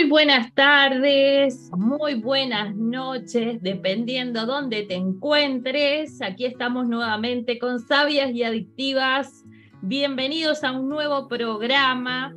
Muy buenas tardes, muy buenas noches, dependiendo dónde te encuentres. Aquí estamos nuevamente con Sabias y Adictivas. Bienvenidos a un nuevo programa.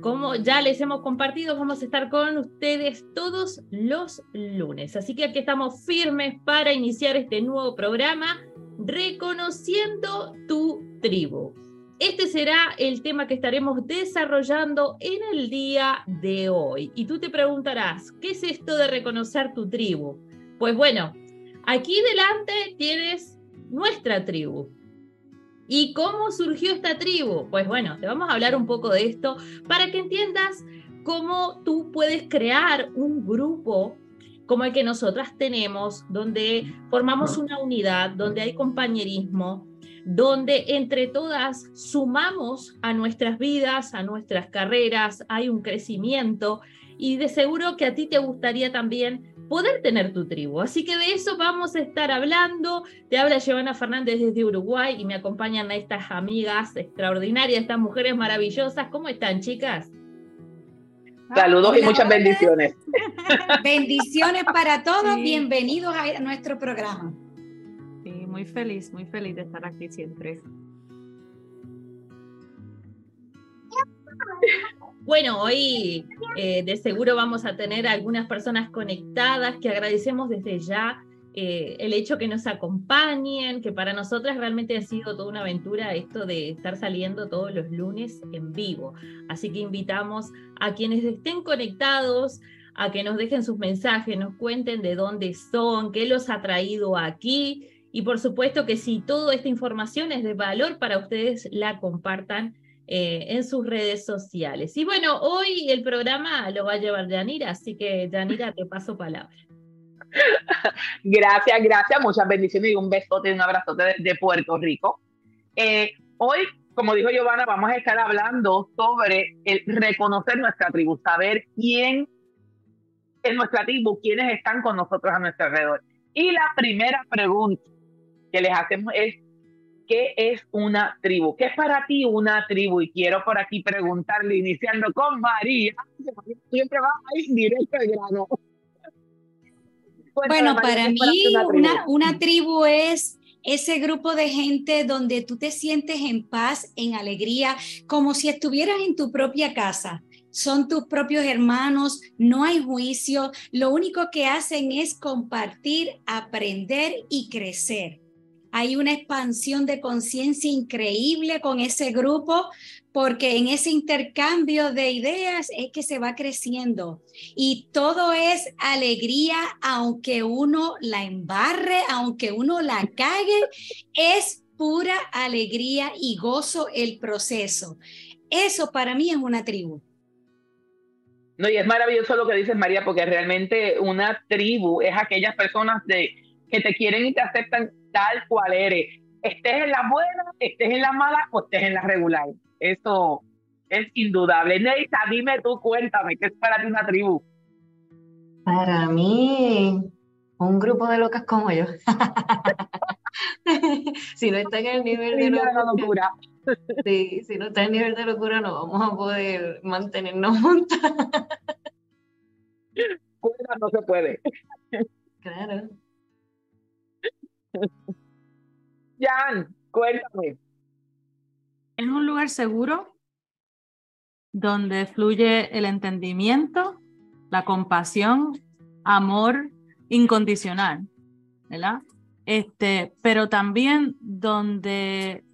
Como ya les hemos compartido, vamos a estar con ustedes todos los lunes. Así que aquí estamos firmes para iniciar este nuevo programa, reconociendo tu tribu. Este será el tema que estaremos desarrollando en el día de hoy. Y tú te preguntarás, ¿qué es esto de reconocer tu tribu? Pues bueno, aquí delante tienes nuestra tribu. ¿Y cómo surgió esta tribu? Pues bueno, te vamos a hablar un poco de esto para que entiendas cómo tú puedes crear un grupo como el que nosotras tenemos, donde formamos una unidad, donde hay compañerismo, donde entre todas sumamos a nuestras vidas, a nuestras carreras, hay un crecimiento y de seguro que a ti te gustaría también poder tener tu tribu. Así que de eso vamos a estar hablando. Te habla Giovanna Fernández desde Uruguay y me acompañan a estas amigas extraordinarias, estas mujeres maravillosas. ¿Cómo están, chicas? Saludos y muchas bendiciones. Bendiciones para todos. Bienvenidos a nuestro programa muy feliz, muy feliz de estar aquí siempre. Bueno, hoy eh, de seguro vamos a tener algunas personas conectadas que agradecemos desde ya eh, el hecho que nos acompañen, que para nosotras realmente ha sido toda una aventura esto de estar saliendo todos los lunes en vivo. Así que invitamos a quienes estén conectados a que nos dejen sus mensajes, nos cuenten de dónde son, qué los ha traído aquí y por supuesto que si toda esta información es de valor para ustedes, la compartan eh, en sus redes sociales. Y bueno, hoy el programa lo va a llevar Yanira, así que Yanira, te paso palabra. Gracias, gracias, muchas bendiciones y un besote y un abrazote de, Puerto Rico. Eh, hoy, como dijo Giovanna, vamos a estar hablando sobre reconocer nuestra tribu, saber quién es nuestra tribu, quiénes están con nosotros a nuestro alrededor. Y la primera pregunta que les hacemos es, ¿qué es una tribu? ¿Qué es para ti una tribu? Y quiero por aquí preguntarle, iniciando con María, siempre va a ir directo al grano. bueno, para mí una, una tribu es ese grupo de gente donde tú te sientes en paz, en alegría, como si estuvieras en tu propia casa son tus propios hermanos, no hay juicio, lo único que hacen es compartir, aprender y crecer. Hay una expansión de conciencia increíble con ese grupo porque en ese intercambio de ideas es que se va creciendo y todo es alegría aunque uno la embarre, aunque uno la cague, es pura alegría y gozo el proceso. Eso para mí es una tribu. No, y es maravilloso lo que dices María, porque realmente una tribu es aquellas personas de, que te quieren y te aceptan tal cual eres. Estés en la buena, estés en la mala o estés en la regular. Eso es indudable. Neisa, dime tú, cuéntame, ¿qué es para ti una tribu? Para mí, un grupo de locas como yo. si no está en el nivel de locura, sí, si no está en el nivel de locura, no vamos a poder mantenernos juntas. no se puede. Claro. Jan, cuéntame. Es un lugar seguro donde fluye el entendimiento, la compasión, amor incondicional, ¿verdad? Este, pero también donde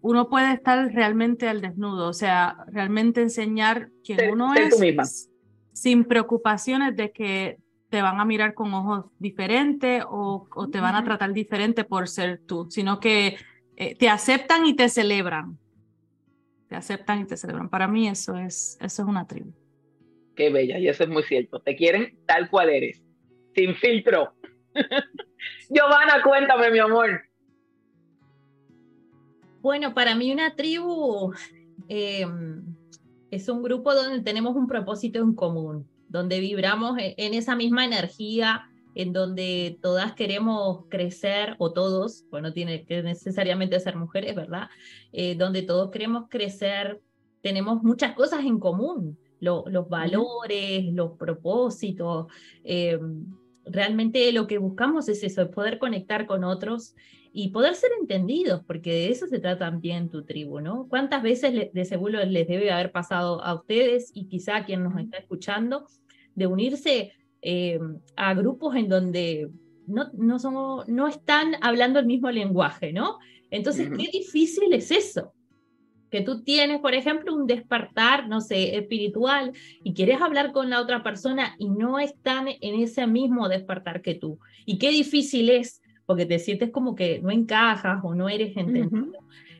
uno puede estar realmente al desnudo, o sea, realmente enseñar quién uno es, sin preocupaciones de que te van a mirar con ojos diferentes o, te van a tratar diferente por ser tú, sino que eh, te aceptan y te celebran. Te aceptan y te celebran. Para mí eso es, eso es una tribu. Qué bella, y eso es muy cierto. Te quieren tal cual eres, sin filtro. Giovanna, cuéntame, mi amor. Bueno, para mí una tribu em, es un grupo donde tenemos un propósito en común donde vibramos e-, en esa misma energía, en donde todas queremos crecer, o todos, pues no tiene que necesariamente ser mujeres, ¿verdad? Eh, donde todos queremos crecer, tenemos muchas cosas en común. los valores, los propósitos. Eh, realmente lo que buscamos es eso, es poder conectar con otros y poder ser entendidos, porque de eso se trata también tu tribu, ¿no? ¿Cuántas veces de seguro les debe haber pasado a ustedes y quizá a quien nos está escuchando de unirse eh, a grupos en donde no, no, no están hablando el mismo lenguaje, ¿no? Entonces, qué difícil es eso. Que tú tienes, por ejemplo, un despertar, no sé, espiritual y quieres hablar con la otra persona y no están en ese mismo despertar que tú. Y qué difícil es porque te sientes como que no encajas o no eres entendido.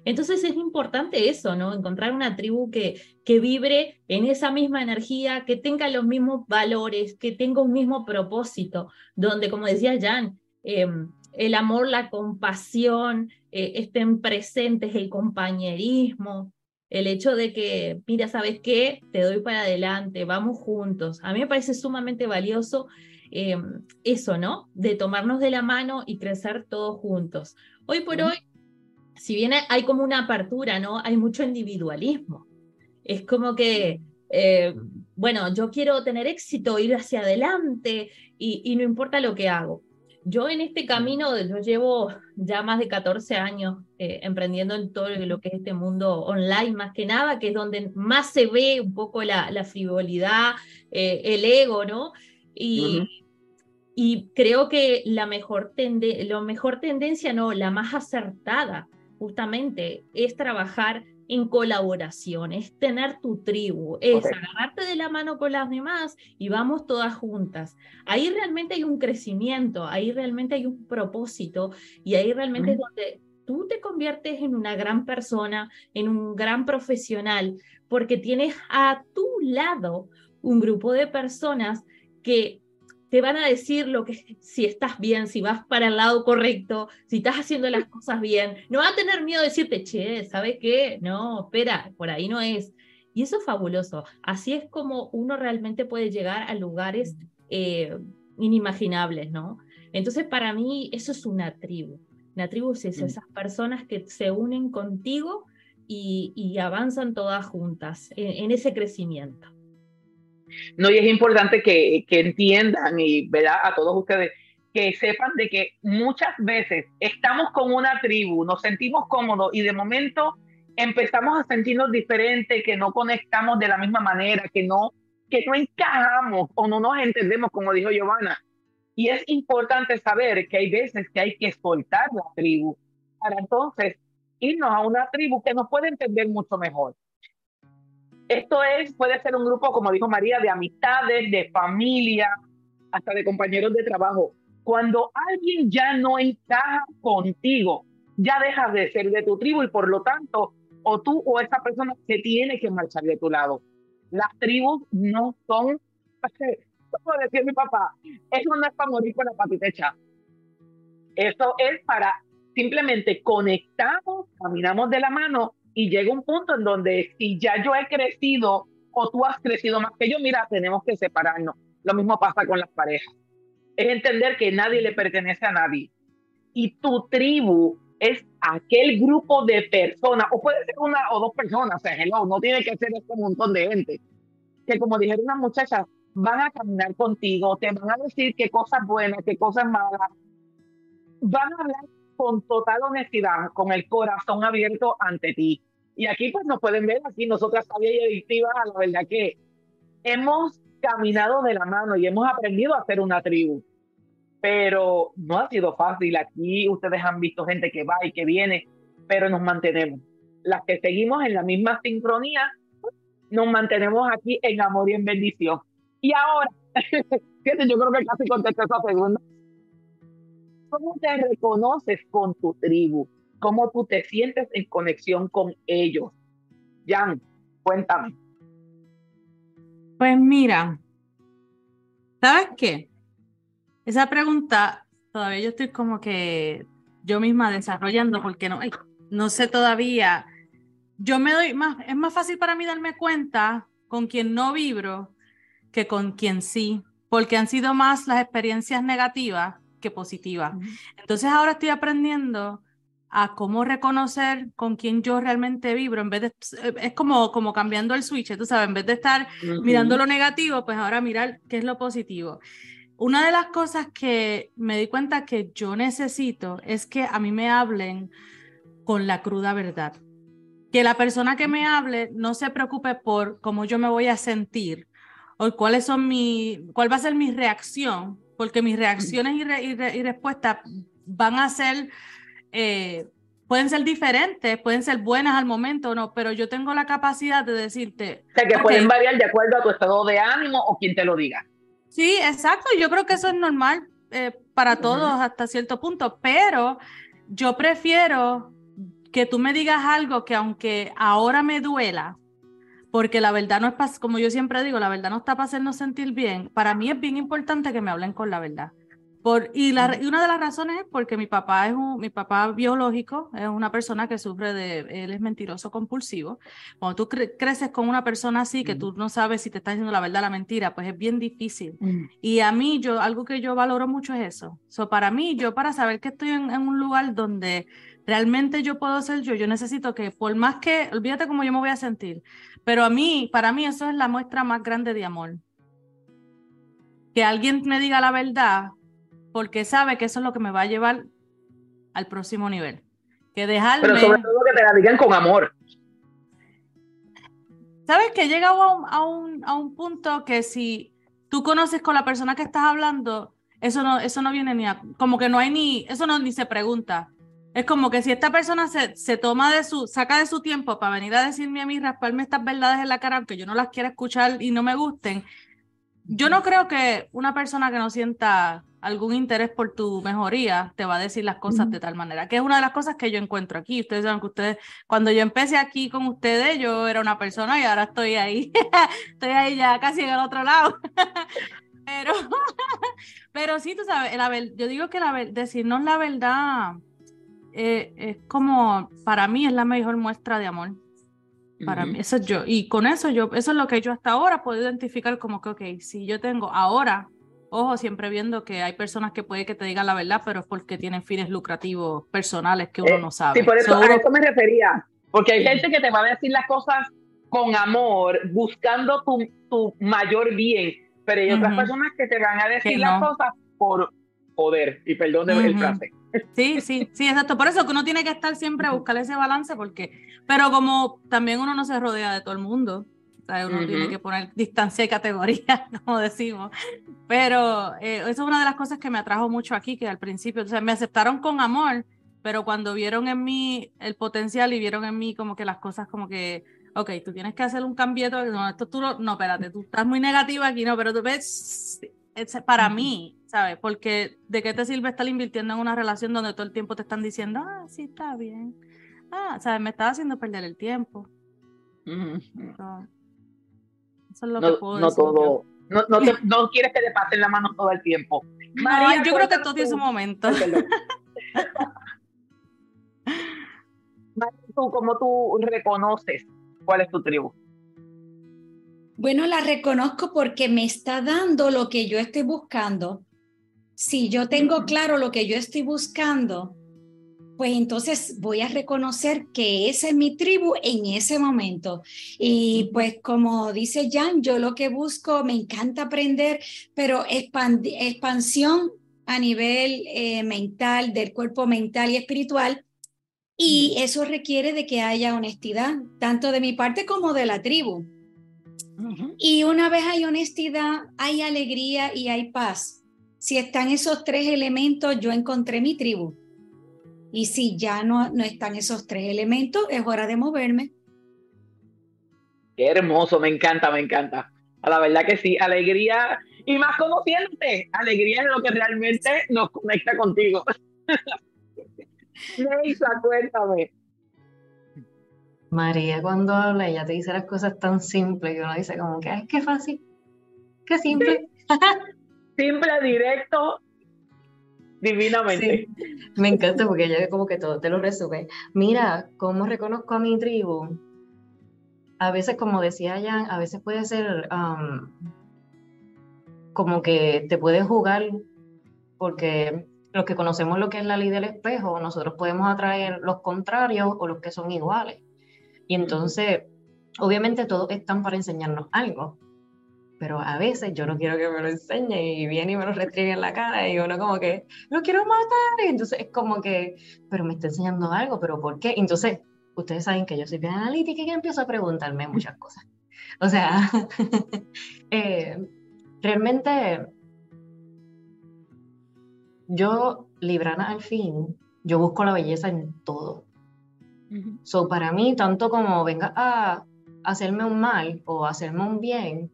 Entonces es importante eso, ¿no? Encontrar una tribu que, que vibre en esa misma energía, que tenga los mismos valores, que tenga un mismo propósito, donde, como decía Jan, em, el amor, la compasión eh, estén presentes, el compañerismo, el hecho de que, mira, ¿sabes qué? Te doy para adelante, vamos juntos. A mí me parece sumamente valioso Em, eso, ¿no? De tomarnos de la mano y crecer todos juntos. Hoy por hoy, si bien hay como una apertura, ¿no? Hay mucho individualismo. Es como que, eh, bueno, yo quiero tener éxito, ir hacia adelante y, no importa lo que hago. Yo en este camino, yo llevo ya más de 14 años eh, emprendiendo en todo lo que es este mundo online, más que nada, que es donde más se ve un poco la, frivolidad, eh, el ego, ¿no? Y, y creo que la mejor, lo mejor tendencia, no, la más acertada, justamente, es trabajar en colaboración, es tener tu tribu, es agarrarte de la mano con las demás y vamos todas juntas. Ahí realmente hay un crecimiento, ahí realmente hay un propósito y ahí realmente es donde tú te conviertes en una gran persona, en un gran profesional, porque tienes a tu lado un grupo de personas que te van a decir lo que si estás bien, si vas para el lado correcto, si estás haciendo las cosas bien. No va a tener miedo de decirte, che, ¿sabes qué? No, espera, por ahí no es. Y eso es fabuloso. Así es como uno realmente puede llegar a lugares eh, inimaginables, ¿no? Entonces, para mí, eso es una tribu. Una tribu es eso, mm. esas personas que se unen contigo y, avanzan todas juntas en ese crecimiento. No, y es importante que, que entiendan y ¿verdad? a todos ustedes que sepan de que muchas veces estamos con una tribu, nos sentimos cómodos y de momento empezamos a sentirnos diferentes, que no conectamos de la misma manera, que no, que no encajamos o no nos entendemos, como dijo Giovanna. Y es importante saber que hay veces que hay que soltar la tribu para entonces irnos a una tribu que nos puede entender mucho mejor. Esto es, puede ser un grupo, como dijo María, de amistades, de familia, hasta de compañeros de trabajo. Cuando alguien ya no encaja contigo, ya dejas de ser de tu tribu y por lo tanto, o tú o esa persona se tiene que marchar de tu lado. Las tribus no son, como decía mi papá, eso no es para morir con la patitecha. Eso es para simplemente conectamos, caminamos de la mano y llega un punto en donde si ya yo he crecido o tú has crecido más que yo, mira, tenemos que separarnos. Lo mismo pasa con las parejas. Es entender que nadie le pertenece a nadie. Y tu tribu es aquel grupo de personas, o puede ser una o dos personas, o sea, no tiene que ser este montón de gente, que como dijeron una muchacha, van a caminar contigo, te van a decir qué cosas buenas, qué cosas malas, van a hablar con total honestidad, con el corazón abierto ante ti. Y aquí pues nos pueden ver, aquí nosotras sabía y adictivas, la verdad que hemos caminado de la mano y hemos aprendido a ser una tribu. Pero no ha sido fácil. Aquí ustedes han visto gente que va y que viene, pero nos mantenemos. Las que seguimos en la misma sincronía, nos mantenemos aquí en amor y en bendición. Y ahora, yo creo que casi contesté esa segunda. ¿Cómo te reconoces con tu tribu? ¿Cómo tú te sientes en conexión con ellos? Jan, cuéntame. Pues mira, ¿sabes qué? Esa pregunta todavía yo estoy como que yo misma desarrollando porque no, no sé todavía. Yo me doy más, es más fácil para mí darme cuenta con quien no vibro que con quien sí, porque han sido más las experiencias negativas que positivas. Entonces ahora estoy aprendiendo a cómo reconocer con quién yo realmente vibro, en vez de, es como, como cambiando el switch, tú sabes, en vez de estar mirando lo negativo, pues ahora mirar qué es lo positivo. Una de las cosas que me di cuenta que yo necesito es que a mí me hablen con la cruda verdad. Que la persona que me hable no se preocupe por cómo yo me voy a sentir o cuáles son mi, cuál va a ser mi reacción, porque mis reacciones y, y respuestas van a ser eh, pueden ser diferentes, pueden ser buenas al momento o no, pero yo tengo la capacidad de decirte. O sea, que pueden variar de acuerdo a tu estado de ánimo o quien te lo diga. Sí, exacto. Yo creo que eso es normal eh, para todos hasta cierto punto, pero yo prefiero que tú me digas algo que aunque ahora me duela, porque la verdad no es como yo siempre digo, la verdad no está para hacernos sentir bien, para mí es bien importante que me hablen con la verdad y, la, y, una de las razones es porque mi papá es un, mi papá biológico, es una persona que sufre de, él es mentiroso compulsivo. Cuando tú creces con una persona así, que tú no sabes si te está diciendo la verdad o la mentira, pues es bien difícil. Y a mí, yo, algo que yo valoro mucho es eso. So, para mí, yo para saber que estoy en, en un lugar donde realmente yo puedo ser yo, yo necesito que por más que, olvídate cómo yo me voy a sentir, pero a mí, para mí eso es la muestra más grande de amor. Que alguien me diga la verdad porque sabe que eso es lo que me va a llevar al próximo nivel. Que dejarme... Pero sobre todo que te la digan con amor. ¿Sabes que llega a un, a un, a un punto que si tú conoces con la persona que estás hablando, eso no, eso no viene ni a, como que no hay ni, eso no ni se pregunta. Es como que si esta persona se, se toma de su, saca de su tiempo para venir a decirme a mí, rasparme estas verdades en la cara, aunque yo no las quiera escuchar y no me gusten, yo no creo que una persona que no sienta algún interés por tu mejoría te va a decir las cosas de tal manera, que es una de las cosas que yo encuentro aquí. Ustedes saben que ustedes, cuando yo empecé aquí con ustedes, yo era una persona y ahora estoy ahí, estoy ahí ya casi en el otro lado. pero, pero sí, tú sabes, yo digo que la, decirnos la verdad eh, es como, para mí es la mejor muestra de amor. Para mí, eso es yo. Y con eso yo, eso es lo que yo hasta ahora puedo identificar como que, ok, si yo tengo ahora, ojo, siempre viendo que hay personas que puede que te digan la verdad, pero es porque tienen fines lucrativos personales que uno eh, no sabe. Sí, por eso, a eso me refería. Porque hay gente que te va a decir las cosas con amor, buscando tu, tu mayor bien, pero hay otras personas que te van a decir las cosas por poder, y perdón de el frase. Sí, sí, sí, exacto. Por eso que uno tiene que estar siempre a buscar ese balance, porque, pero como también uno no se rodea de todo el mundo, uno tiene que poner distancia y categoría, como decimos. Pero eh, eso es una de las cosas que me atrajo mucho aquí, que al principio, o sea, me aceptaron con amor, pero cuando vieron en mí el potencial y vieron en mí como que las cosas como que, ok, tú tienes que hacer un cambio, no, esto tú no, espérate, tú estás muy negativa aquí, no, pero tú ves, para mí, ¿sabes? Porque ¿de qué te sirve estar invirtiendo en una relación donde todo el tiempo te están diciendo, ah, sí, está bien? Ah, ¿sabes? Me estaba haciendo perder el tiempo. Eso es lo no, que puedo no Todo, no, no, no, quieres que te pasen la mano todo el tiempo. María, yo creo que todo tiene su momento. ¿tú, ¿cómo tú reconoces cuál es tu tribu? Bueno, la reconozco porque me está dando lo que yo estoy buscando. Si yo tengo claro lo que yo estoy buscando, pues entonces voy a reconocer que esa es mi tribu en ese momento. Y pues como dice Jan, yo lo que busco, me encanta aprender, pero expansión a nivel eh, mental, del cuerpo mental y espiritual. Y eso requiere de que haya honestidad, tanto de mi parte como de la tribu. Y una vez hay honestidad, hay alegría y hay paz. Si están esos tres elementos, yo encontré mi tribu. Y si ya no, no están esos tres elementos, es hora de moverme. Qué hermoso, me encanta, me encanta. A la verdad que sí, alegría y más conociéndote, alegría es lo que realmente nos conecta contigo. Neisa, cuéntame. María cuando habla, ella te dice las cosas tan simples que uno dice como que, ay, qué fácil, qué simple. simple, directo, divinamente. Me encanta porque ella como que todo te lo resume. Mira, ¿cómo reconozco a mi tribu? A veces, como decía Jan, a veces puede ser um, como que te puedes jugar porque los que conocemos lo que es la ley del espejo, nosotros podemos atraer los contrarios o los que son iguales. Y entonces, obviamente todos están para enseñarnos algo, pero a veces yo no quiero que me lo enseñe y viene y me lo retrieve en la cara y uno como que, lo quiero matar. Y entonces es como que, pero me está enseñando algo, pero ¿por qué? Entonces, ustedes saben que yo soy bien analítica y que empiezo a preguntarme muchas cosas. O sea, eh, realmente yo, Librana al fin, yo busco la belleza en todo. So, para mí, tanto como venga a hacerme un mal o hacerme un bien,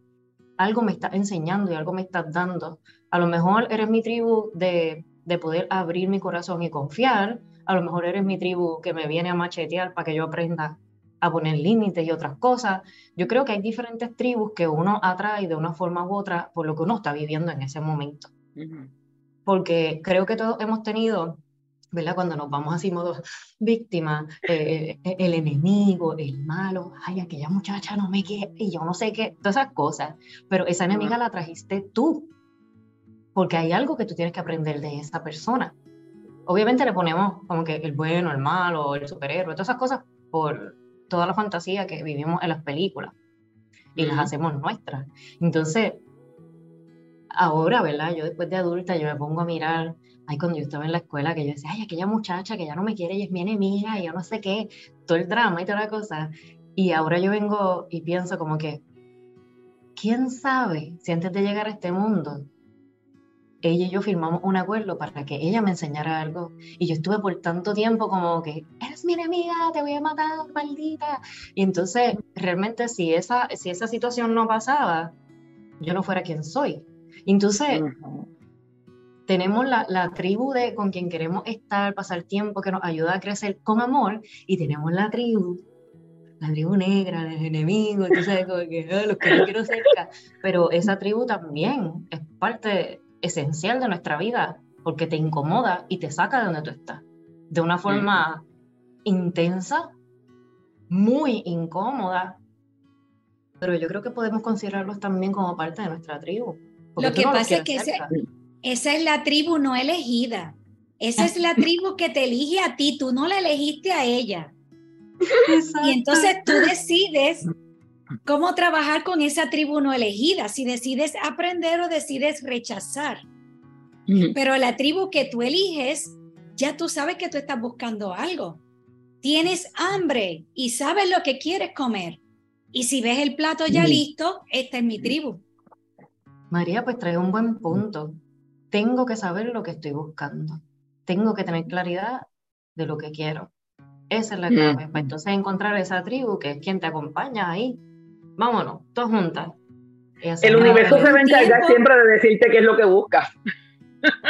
algo me está enseñando y algo me está dando. A lo mejor eres mi tribu de, de poder abrir mi corazón y confiar, a lo mejor eres mi tribu que me viene a machetear para que yo aprenda a poner límites y otras cosas. Yo creo que hay diferentes tribus que uno atrae de una forma u otra por lo que uno está viviendo en ese momento. Porque creo que todos hemos tenido, ¿verdad? Cuando nos vamos así modo víctima, eh, eh, el enemigo, el malo, ay, aquella muchacha no me quiere, y yo no sé qué, todas esas cosas. Pero esa enemiga la trajiste tú, porque hay algo que tú tienes que aprender de esa persona. Obviamente le ponemos como que el bueno, el malo, el superhéroe, todas esas cosas por toda la fantasía que vivimos en las películas y las hacemos nuestras. Entonces, ahora, ¿verdad? Yo después de adulta, yo me pongo a mirar, ay, cuando yo estaba en la escuela, que yo decía, ay, aquella muchacha que ya no me quiere y es mi enemiga y yo no sé qué, todo el drama y toda la cosa. Y ahora yo vengo y pienso como que, ¿quién sabe si antes de llegar a este mundo ella y yo firmamos un acuerdo para que ella me enseñara algo. Y yo estuve por tanto tiempo como que, eres mi enemiga, te voy a matar, maldita. Y entonces, realmente, si esa, si esa situación no pasaba, yo no fuera quien soy. Entonces, tenemos la, la, tribu de con quien queremos estar, pasar tiempo, que nos ayuda a crecer con amor, y tenemos la tribu la tribu negra, los enemigos, entonces como que ah, los que no quiero cerca, pero esa tribu también es parte esencial de nuestra vida porque te incomoda y te saca de donde tú estás. De una forma intensa, muy incómoda, pero yo creo que podemos considerarlos también como parte de nuestra tribu. Lo que pasa es que esa es la tribu no elegida. Esa es la tribu que te elige a ti, tú no la elegiste a ella. Y entonces tú decides cómo trabajar con esa tribu no elegida, si decides aprender o decides rechazar. Pero la tribu que tú eliges, ya tú sabes que tú estás buscando algo. Tienes hambre y sabes lo que quieres comer. Y si ves el plato ya listo, esta es mi tribu. María, pues trae un buen punto. Tengo que saber lo que estoy buscando. Tengo que tener claridad de lo que quiero. Esa es la clave. Pues entonces encontrar esa tribu que es quien te acompaña ahí vámonos, todos juntas. El universo se va a encargar siempre de decirte qué es lo que buscas.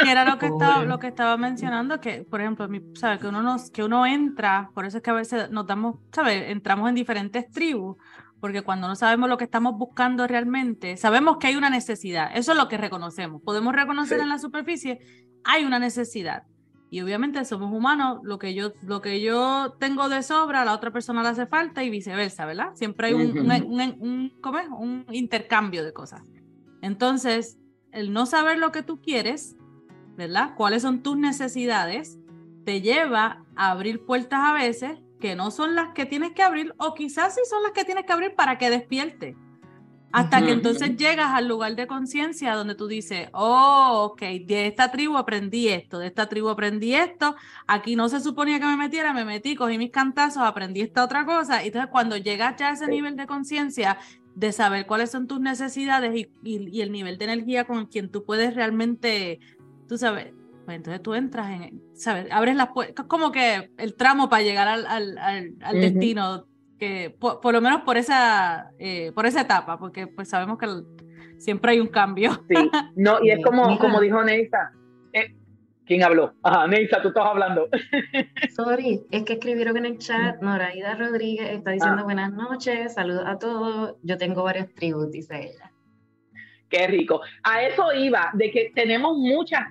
era lo que, estaba, lo que estaba mencionando, que por ejemplo, ¿sabes? Que, uno nos, que uno entra, por eso es que a veces nos damos, ¿sabes? Entramos en diferentes tribus, porque cuando no sabemos lo que estamos buscando realmente, sabemos que hay una necesidad, eso es lo que reconocemos, podemos reconocer en la superficie, hay una necesidad, y obviamente somos humanos, lo que yo, lo que yo tengo de sobra, a la otra persona le hace falta y viceversa, ¿verdad? Siempre hay un, un, un, intercambio de cosas. Entonces, el no saber lo que tú quieres, ¿verdad? ¿Cuáles son tus necesidades? Te lleva a abrir puertas a veces que no son las que tienes que abrir o quizás sí son las que tienes que abrir para que despierte. Hasta que entonces llegas al lugar de conciencia donde tú dices, oh, ok, de esta tribu aprendí esto, de esta tribu aprendí esto, aquí no se suponía que me metiera, me metí, cogí mis cantazos, aprendí esta otra cosa. Y entonces cuando llegas ya a ese nivel de conciencia, de saber cuáles son tus necesidades y, y, el nivel de energía con quien tú puedes realmente, tú sabes, pues entonces tú entras en, ¿sabes? Abres las puertas, como que el tramo para llegar al, al, al, destino por, lo menos por esa, eh, por esa etapa, porque pues sabemos que siempre hay un cambio. Sí, no, y es como, como dijo Neisa. Eh, ¿Quién habló? Ajá, Neisa, tú estás hablando. Sorry, es que escribieron en el chat, Noraida Rodríguez está diciendo ah. buenas noches, saludos a todos, yo tengo varias tribus, dice ella. Qué rico. A eso iba, de que tenemos muchas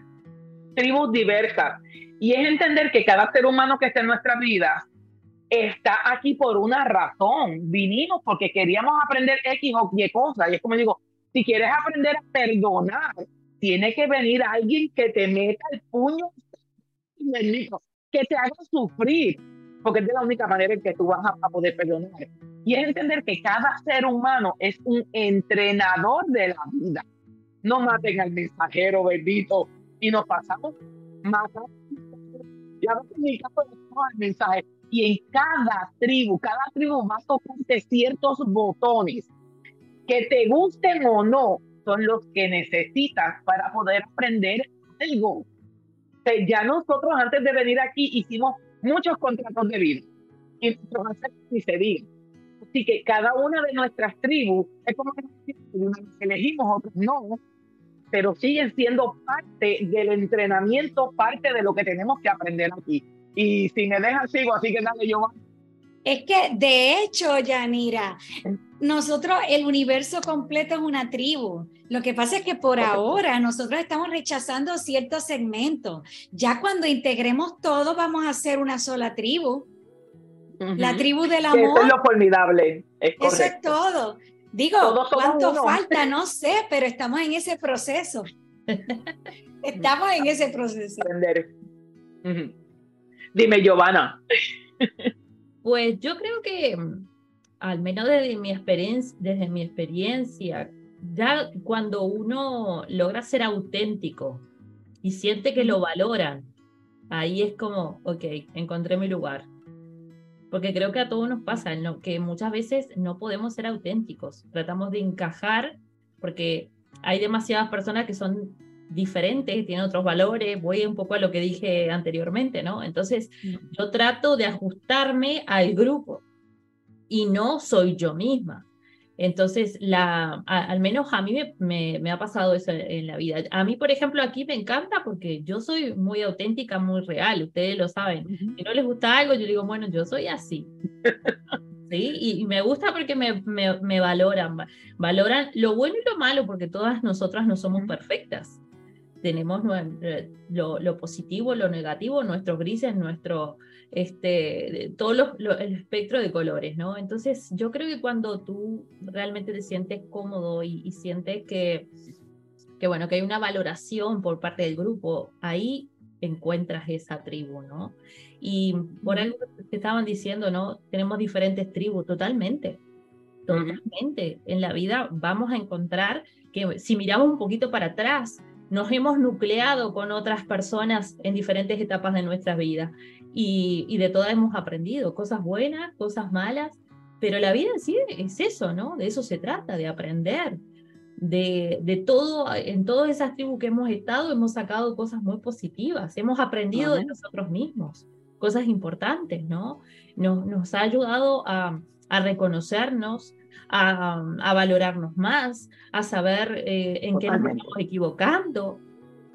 tribus diversas. Y es entender que cada ser humano que esté en nuestra vida está aquí por una razón. Vinimos porque queríamos aprender X o Y cosas. Y es como digo, si quieres aprender a perdonar, tiene que venir alguien que te meta el puño que te haga sufrir, porque es de la única manera en que tú vas a, poder perdonar. Y es entender que cada ser humano es un entrenador de la vida. No maten al mensajero bendito y nos pasamos matando. Ya ves en mi caso al mensaje. Y en cada tribu, cada tribu va a tocarte ciertos botones que te gusten o no, son los que necesitas para poder aprender algo. ya nosotros antes de venir aquí hicimos muchos contratos de vida y nuestros ni se diga. Así que cada una de nuestras tribus es como que elegimos, otros no, pero siguen siendo parte del entrenamiento, parte de lo que tenemos que aprender aquí. Y si me dejan, sigo, así que dale, yo. Es que, de hecho, Yanira, nosotros, el universo completo es una tribu. Lo que pasa es que por ahora nosotros estamos rechazando ciertos segmentos. Ya cuando integremos todo, vamos a ser una sola tribu. La tribu del amor. Eso es lo formidable. Eso es todo. Digo, ¿cuánto falta? No sé, pero estamos en ese proceso. estamos en ese proceso. Dime, Giovanna. pues yo creo que al menos desde mi experiencia, desde mi experiencia, ya cuando uno logra ser auténtico y siente que lo valoran, ahí es como, ok, encontré mi lugar. Porque creo que a todos nos pasa, que muchas veces no podemos ser auténticos, tratamos de encajar porque hay demasiadas personas que son diferentes, tienen otros valores, voy un poco a lo que dije anteriormente, ¿no? Entonces, yo trato de ajustarme al grupo y no soy yo misma. Entonces, la, al menos a mí me, me, ha pasado eso en la vida. A mí, por ejemplo, aquí me encanta porque yo soy muy auténtica, muy real, ustedes lo saben. Si no les gusta algo, yo digo, bueno, yo soy así. ¿Sí? Y, me gusta porque me, me, me, valoran, valoran lo bueno y lo malo, porque todas nosotras no somos perfectas. Tenemos lo, lo positivo, lo negativo, nuestros grises, nuestro, este, todo el espectro de colores, ¿no? Entonces, yo creo que cuando tú realmente te sientes cómodo y, sientes que, que, bueno, que hay una valoración por parte del grupo, ahí encuentras esa tribu, ¿no? Y por algo que estaban diciendo, ¿no? Tenemos diferentes tribus, totalmente, totalmente. En la vida vamos a encontrar que si miramos un poquito para atrás, nos hemos nucleado con otras personas en diferentes etapas de nuestra vida y, de todas hemos aprendido, cosas buenas, cosas malas, pero la vida en sí es eso, ¿no? De eso se trata, de aprender. De, de todo, en todas esas tribus que hemos estado, hemos sacado cosas muy positivas, hemos aprendido de nosotros mismos, cosas importantes, ¿no? Nos, nos ha ayudado a, a reconocernos, a, a, valorarnos más, a saber eh, en qué nos estamos equivocando,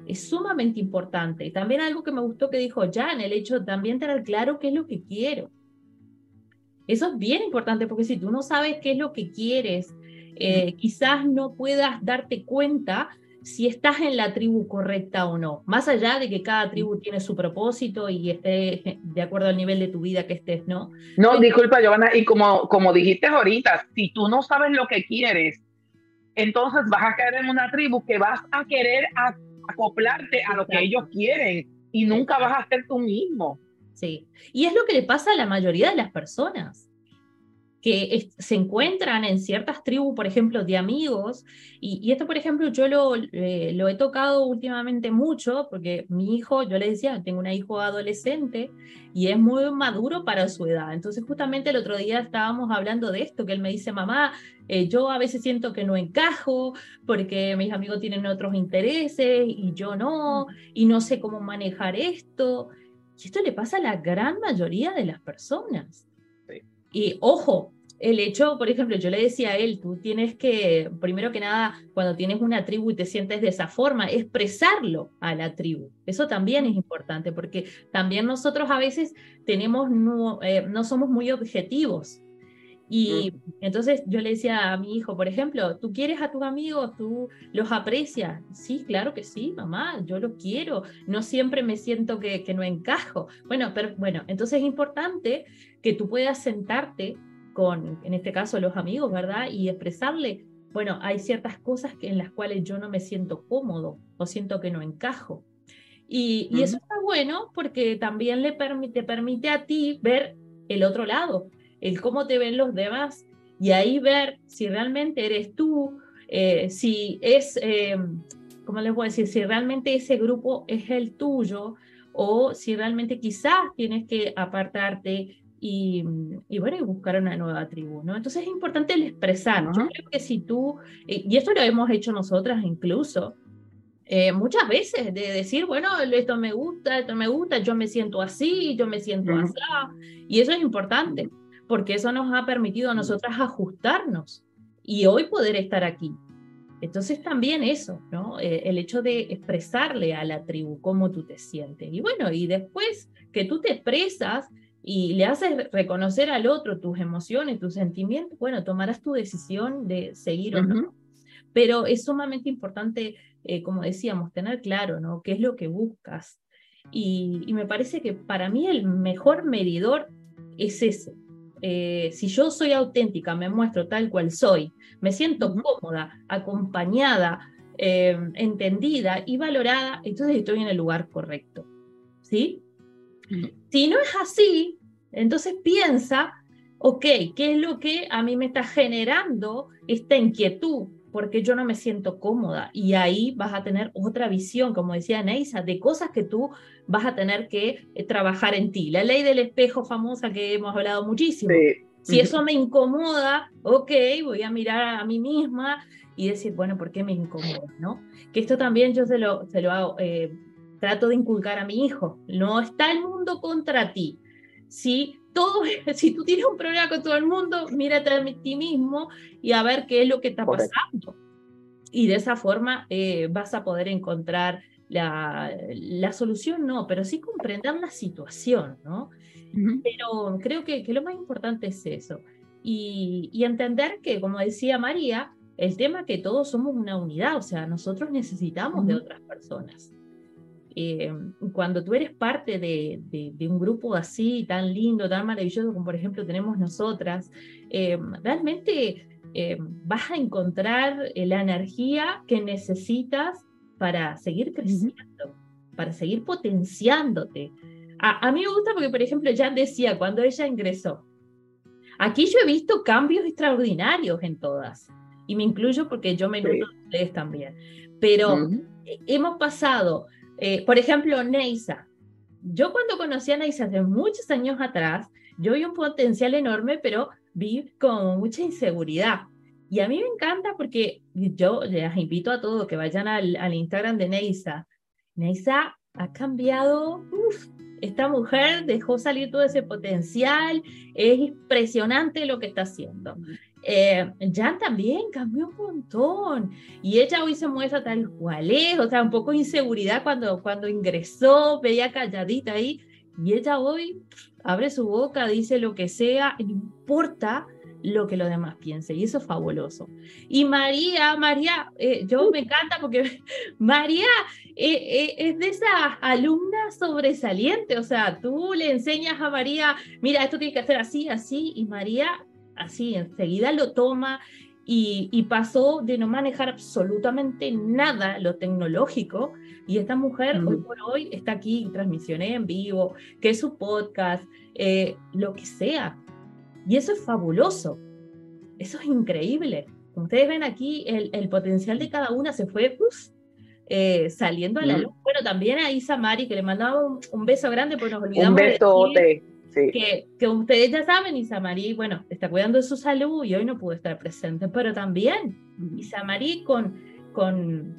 es sumamente importante. Y también algo que me gustó que dijo Jan, el hecho de también tener claro qué es lo que quiero. Eso es bien importante porque si tú no sabes qué es lo que quieres, eh, quizás no puedas darte cuenta si estás en la tribu correcta o no, más allá de que cada tribu tiene su propósito y esté de acuerdo al nivel de tu vida que estés, ¿no? No, disculpa, Giovanna, y como, como dijiste ahorita, si tú no sabes lo que quieres, entonces vas a caer en una tribu que vas a querer acoplarte a lo que ellos quieren y nunca vas a ser tú mismo. Sí, y es lo que le pasa a la mayoría de las personas que se encuentran en ciertas tribus, por ejemplo, de amigos, y, esto, por ejemplo, yo lo, eh, lo, he tocado últimamente mucho, porque mi hijo, yo le decía, tengo un hijo adolescente y es muy maduro para su edad. Entonces, justamente el otro día estábamos hablando de esto, que él me dice, mamá, eh, yo a veces siento que no encajo porque mis amigos tienen otros intereses y yo no, y no sé cómo manejar esto. Y esto le pasa a la gran mayoría de las personas. Y ojo, el hecho, por ejemplo, yo le decía a él, tú tienes que, primero que nada, cuando tienes una tribu y te sientes de esa forma, expresarlo a la tribu. Eso también es importante, porque también nosotros a veces tenemos, eh, no somos muy objetivos. Y entonces yo le decía a mi hijo, por ejemplo, ¿tú quieres a tus amigos? ¿Tú los aprecias? Sí, claro que sí, mamá, yo los quiero. No siempre me siento que, que no encajo. Bueno, pero bueno, entonces es importante que tú puedas sentarte con, en este caso, los amigos, ¿verdad? Y expresarle, bueno, hay ciertas cosas que, en las cuales yo no me siento cómodo o siento que no encajo. Y, y, eso está bueno porque también le permite, permite a ti ver el otro lado, el cómo te ven los demás y ahí ver si realmente eres tú, eh, si es, eh, ¿cómo les voy a decir? Si realmente ese grupo es el tuyo o si realmente quizás tienes que apartarte y, y, bueno, y buscar una nueva tribu, ¿no? Entonces es importante el expresar. Yo creo que si tú, y esto lo hemos hecho nosotras incluso, eh, muchas veces de decir, bueno, esto me gusta, esto me gusta, yo me siento así, yo me siento así, y eso es importante, porque eso nos ha permitido a nosotras ajustarnos y hoy poder estar aquí. Entonces también eso, ¿no? Eh, el hecho de expresarle a la tribu cómo tú te sientes. Y bueno, y después que tú te expresas y le haces reconocer al otro tus emociones, tus sentimientos, bueno, tomarás tu decisión de seguir o no. Pero es sumamente importante, eh, como decíamos, tener claro, ¿no? ¿Qué es lo que buscas? Y, y me parece que para mí el mejor medidor es ese, eh, si yo soy auténtica, me muestro tal cual soy, me siento cómoda, acompañada, eh, entendida y valorada, entonces estoy en el lugar correcto. ¿Sí? Si no es así, entonces piensa, ok, ¿qué es lo que a mí me está generando esta inquietud? Porque yo no me siento cómoda. Y ahí vas a tener otra visión, como decía Neisa, de cosas que tú vas a tener que eh, trabajar en ti. La ley del espejo famosa que hemos hablado muchísimo. Si eso me incomoda, ok, voy a mirar a mí misma y decir, bueno, ¿por qué me incomoda? ¿no? Que esto también yo se lo, se lo hago, eh, trato de inculcar a mi hijo. No está el mundo contra ti. Si todo, si tú tienes un problema con todo el mundo, mírate a ti mismo y a ver qué es lo que está pasando. Y de esa forma eh, vas a poder encontrar la, la, solución, no, pero sí comprender la situación, ¿no? Pero creo que, que, lo más importante es eso. Y, y entender que, como decía María, el tema que todos somos una unidad, o sea, nosotros necesitamos de otras personas. Eh, cuando tú eres parte de, de, un grupo así, tan lindo, tan maravilloso como por ejemplo tenemos nosotras, eh, realmente eh, vas a encontrar la energía que necesitas para seguir creciendo, para seguir potenciándote. A, a, mí me gusta porque, por ejemplo, Jan decía cuando ella ingresó, aquí yo he visto cambios extraordinarios en todas, y me incluyo porque yo me nutro de ustedes también, pero hemos pasado eh, por ejemplo, Neisa. Yo cuando conocí a Neisa hace muchos años atrás, yo vi un potencial enorme, pero vi con mucha inseguridad. Y a mí me encanta porque yo les invito a todos que vayan al, al Instagram de Neisa. Neisa ha cambiado, esta mujer dejó salir todo ese potencial, es impresionante lo que está haciendo. Eh, Jan también cambió un montón. Y ella hoy se muestra tal cual es, o sea, un poco de inseguridad cuando, cuando ingresó, veía calladita ahí. Y ella hoy abre su boca, dice lo que sea, no importa lo que los demás piensen. Y eso es fabuloso. Y María, María, eh, yo me encanta porque María eh, es de esas alumnas sobresalientes, o sea, tú le enseñas a María, mira, esto tiene que hacer así, así, y María así, enseguida lo toma y, pasó de no manejar absolutamente nada lo tecnológico. Y esta mujer hoy por hoy está aquí, transmisiones en vivo, que es su podcast, eh, lo que sea. Y eso es fabuloso. Eso es increíble. Como ustedes ven aquí, el, el potencial de cada una se fue eh, saliendo a la luz. Bueno, también a Isa Mari, que le mandaba un, beso grande, pues nos olvidamos. Un Que, que, ustedes ya saben, Isamari, bueno, está cuidando de su salud y hoy no pudo estar presente, pero también Isamari con, con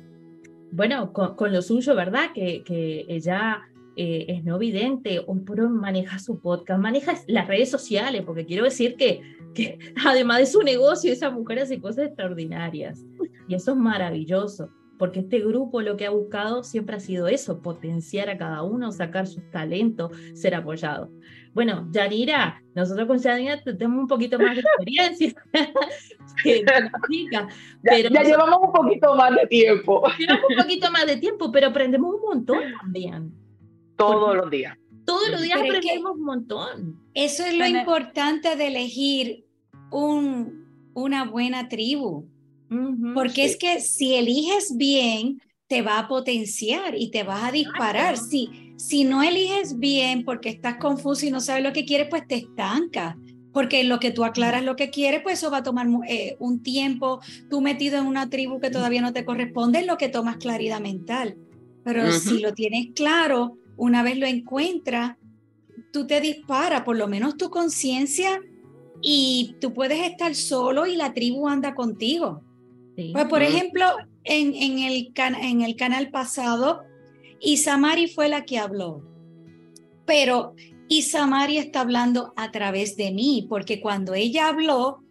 bueno, con, lo suyo, ¿verdad? Que, que ella eh, es no vidente, hoy por hoy maneja su podcast, maneja las redes sociales, porque quiero decir que, que además de su negocio, esa mujer hace cosas extraordinarias y eso es maravilloso porque este grupo lo que ha buscado siempre ha sido eso, potenciar a cada uno, sacar sus talentos, ser apoyado. Bueno, Yanira, nosotros con Yanira tenemos un poquito más de experiencia que chica, pero ya, llevamos un poquito más de tiempo. Llevamos un poquito más de tiempo, pero aprendemos un montón también. Todos los días. Todos los días aprendemos un montón. Eso es lo importante de elegir un, una buena tribu porque es que si eliges bien, te va a potenciar y te vas a disparar. Si, si no eliges bien porque estás confuso y no sabes lo que quieres, pues te estanca. Porque lo que tú aclaras lo que quieres, pues eso va a tomar eh, un tiempo. Tú metido en una tribu que todavía no te corresponde, es lo que tomas claridad mental. Pero si lo tienes claro, una vez lo encuentras, tú te disparas, por lo menos tu conciencia, y tú puedes estar solo y la tribu anda contigo. Pues, por ejemplo, en, en, el en el canal pasado, Isamari fue la que habló, pero Isamari está hablando a través de mí, porque cuando ella habló,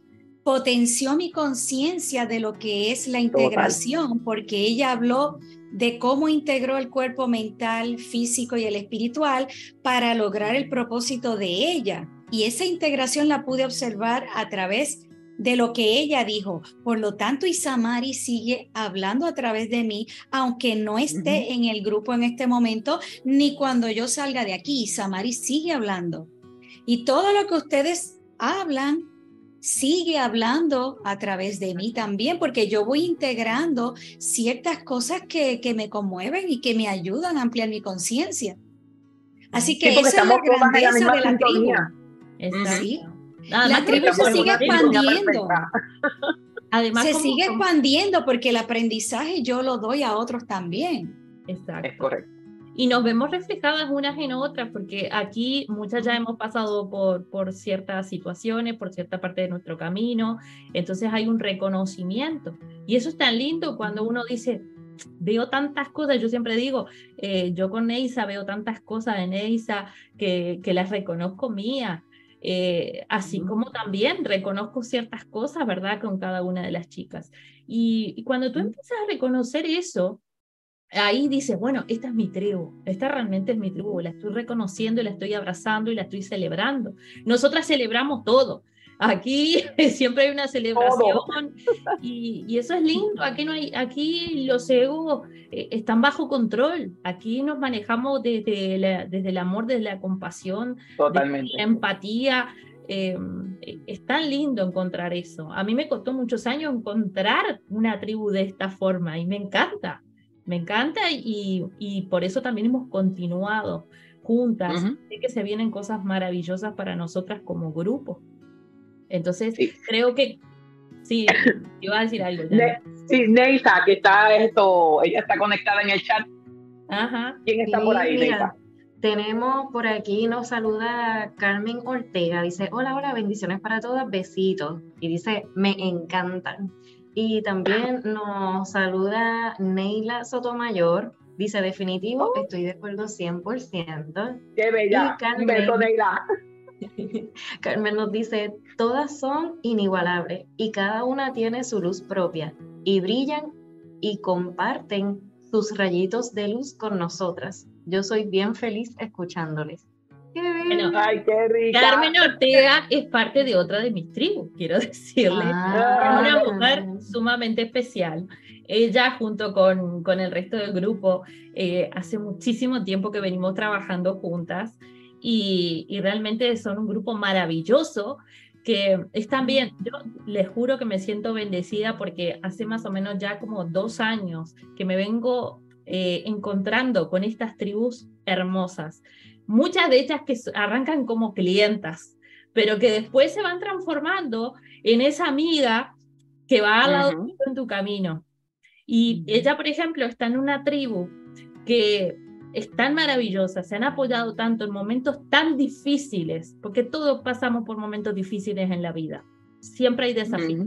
potenció mi conciencia de lo que es la integración, porque ella habló de cómo integró el cuerpo mental, físico y el espiritual para lograr el propósito de ella. Y esa integración la pude observar a través de lo que ella dijo. Por lo tanto, Isamari sigue hablando a través de mí, aunque no esté en el grupo en este momento, ni cuando yo salga de aquí. Isamari sigue hablando. Y todo lo que ustedes hablan sigue hablando a través de mí también, porque yo voy integrando ciertas cosas que, que me conmueven y que me ayudan a ampliar mi conciencia. Así que esa es la grandeza de la tribu. ¿Sí? La tribu se sigue expandiendo. Además, se sigue expandiendo porque el aprendizaje yo lo doy a otros también. Exacto. Es correcto. Y nos vemos reflejadas unas en otras, porque aquí muchas ya hemos pasado por, por ciertas situaciones, por cierta parte de nuestro camino, entonces hay un reconocimiento. Y eso es tan lindo cuando uno dice, veo tantas cosas, yo siempre digo, eh, yo con Neisa veo tantas cosas en Neisa que, que las reconozco mías, eh, así como también reconozco ciertas cosas, ¿verdad?, con cada una de las chicas. Y, cuando tú empiezas a reconocer eso, ahí dices, bueno, esta es mi tribu, esta realmente es mi tribu, la estoy reconociendo, la estoy abrazando y la estoy celebrando. Nosotras celebramos todo. Aquí siempre hay una celebración y, eso es lindo. Aquí no hay, aquí los egos eh, están bajo control. Aquí nos manejamos desde, desde el amor, desde la compasión, Totalmente. la empatía. Em, es tan lindo encontrar eso. A mí me costó muchos años encontrar una tribu de esta forma y me encanta, me encanta y, y por eso también hemos continuado juntas. Sé que se vienen cosas maravillosas para nosotras como grupo. Entonces, creo que sí, iba a decir algo. sí, Neisa, que está esto, ella está conectada en el chat. Ajá. ¿Quién está por ahí, Neisa? Tenemos por aquí, nos saluda Carmen Ortega, dice, hola, hola, bendiciones para todas, besitos. Y dice, me encantan. Y también nos saluda Neila Sotomayor, dice, definitivo, oh. estoy de acuerdo 100%. Qué bella, un beso, Neila. Carmen nos dice, todas son inigualables y cada una tiene su luz propia y brillan y comparten sus rayitos de luz con nosotras. Yo soy bien feliz escuchándoles. Ay, qué rica. Carmen Ortega es parte de otra de mis tribus, quiero decirle. Ah. es una mujer sumamente especial. Ella junto con, con el resto del grupo eh, hace muchísimo tiempo que venimos trabajando juntas y, realmente son un grupo maravilloso que están bien, yo les juro que me siento bendecida porque hace más o menos ya como dos años que me vengo eh, encontrando con estas tribus hermosas. Muchas de ellas que arrancan como clientas, pero que después se van transformando en esa amiga que va al lado en tu camino. Y ella, por ejemplo, está en una tribu que es tan maravillosa, se han apoyado tanto en momentos tan difíciles, porque todos pasamos por momentos difíciles en la vida, siempre hay desafíos.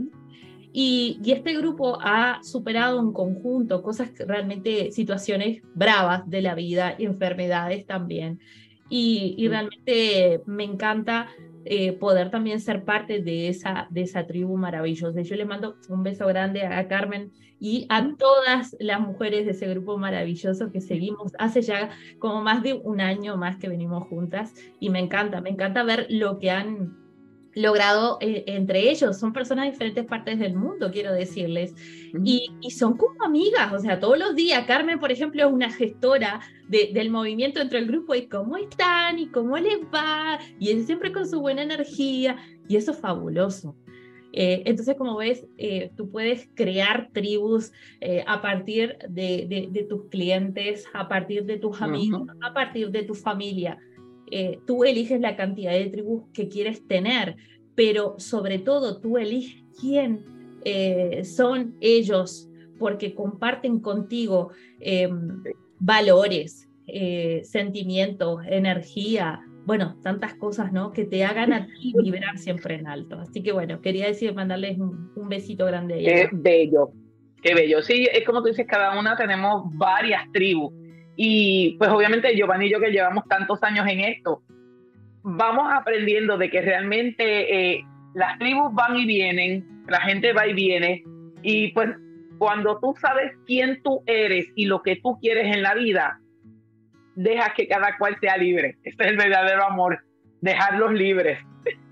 y, este grupo ha superado en conjunto cosas realmente, situaciones bravas de la vida, enfermedades también. Y, realmente me encanta eh, poder también ser parte de esa, de esa tribu maravillosa. Yo le mando un beso grande a Carmen y a todas las mujeres de ese grupo maravilloso que seguimos hace ya como más de un año más que venimos juntas y me encanta, me encanta ver lo que han logrado eh, entre ellos. Son personas de diferentes partes del mundo, quiero decirles, y, son como amigas, o sea, todos los días. Carmen, por ejemplo, es una gestora del movimiento entre el grupo y cómo están y cómo les va, y es siempre con su buena energía, y eso es fabuloso. Eh, entonces, como ves, eh, tú puedes crear tribus eh, a partir de, de, tus clientes, a partir de tus amigos, a partir de tu familia. tú eliges la cantidad de tribus que quieres tener, pero sobre todo tú eliges quién son ellos, porque comparten contigo em, valores, sentimientos, energía, bueno, tantas cosas, ¿no? Que te hagan a ti vibrar siempre en alto. Así que bueno, quería decir, mandarles un, besito grande a ella. Qué bello, qué bello. Sí, es como tú dices, cada una tenemos varias tribus. Y pues obviamente Giovanni y yo que llevamos tantos años en esto, vamos aprendiendo de que realmente eh, las tribus van y vienen, la gente va y viene. Y pues cuando tú sabes quién tú eres y lo que tú quieres en la vida, deja que cada cual sea libre. Ese es el verdadero amor, dejarlos libres.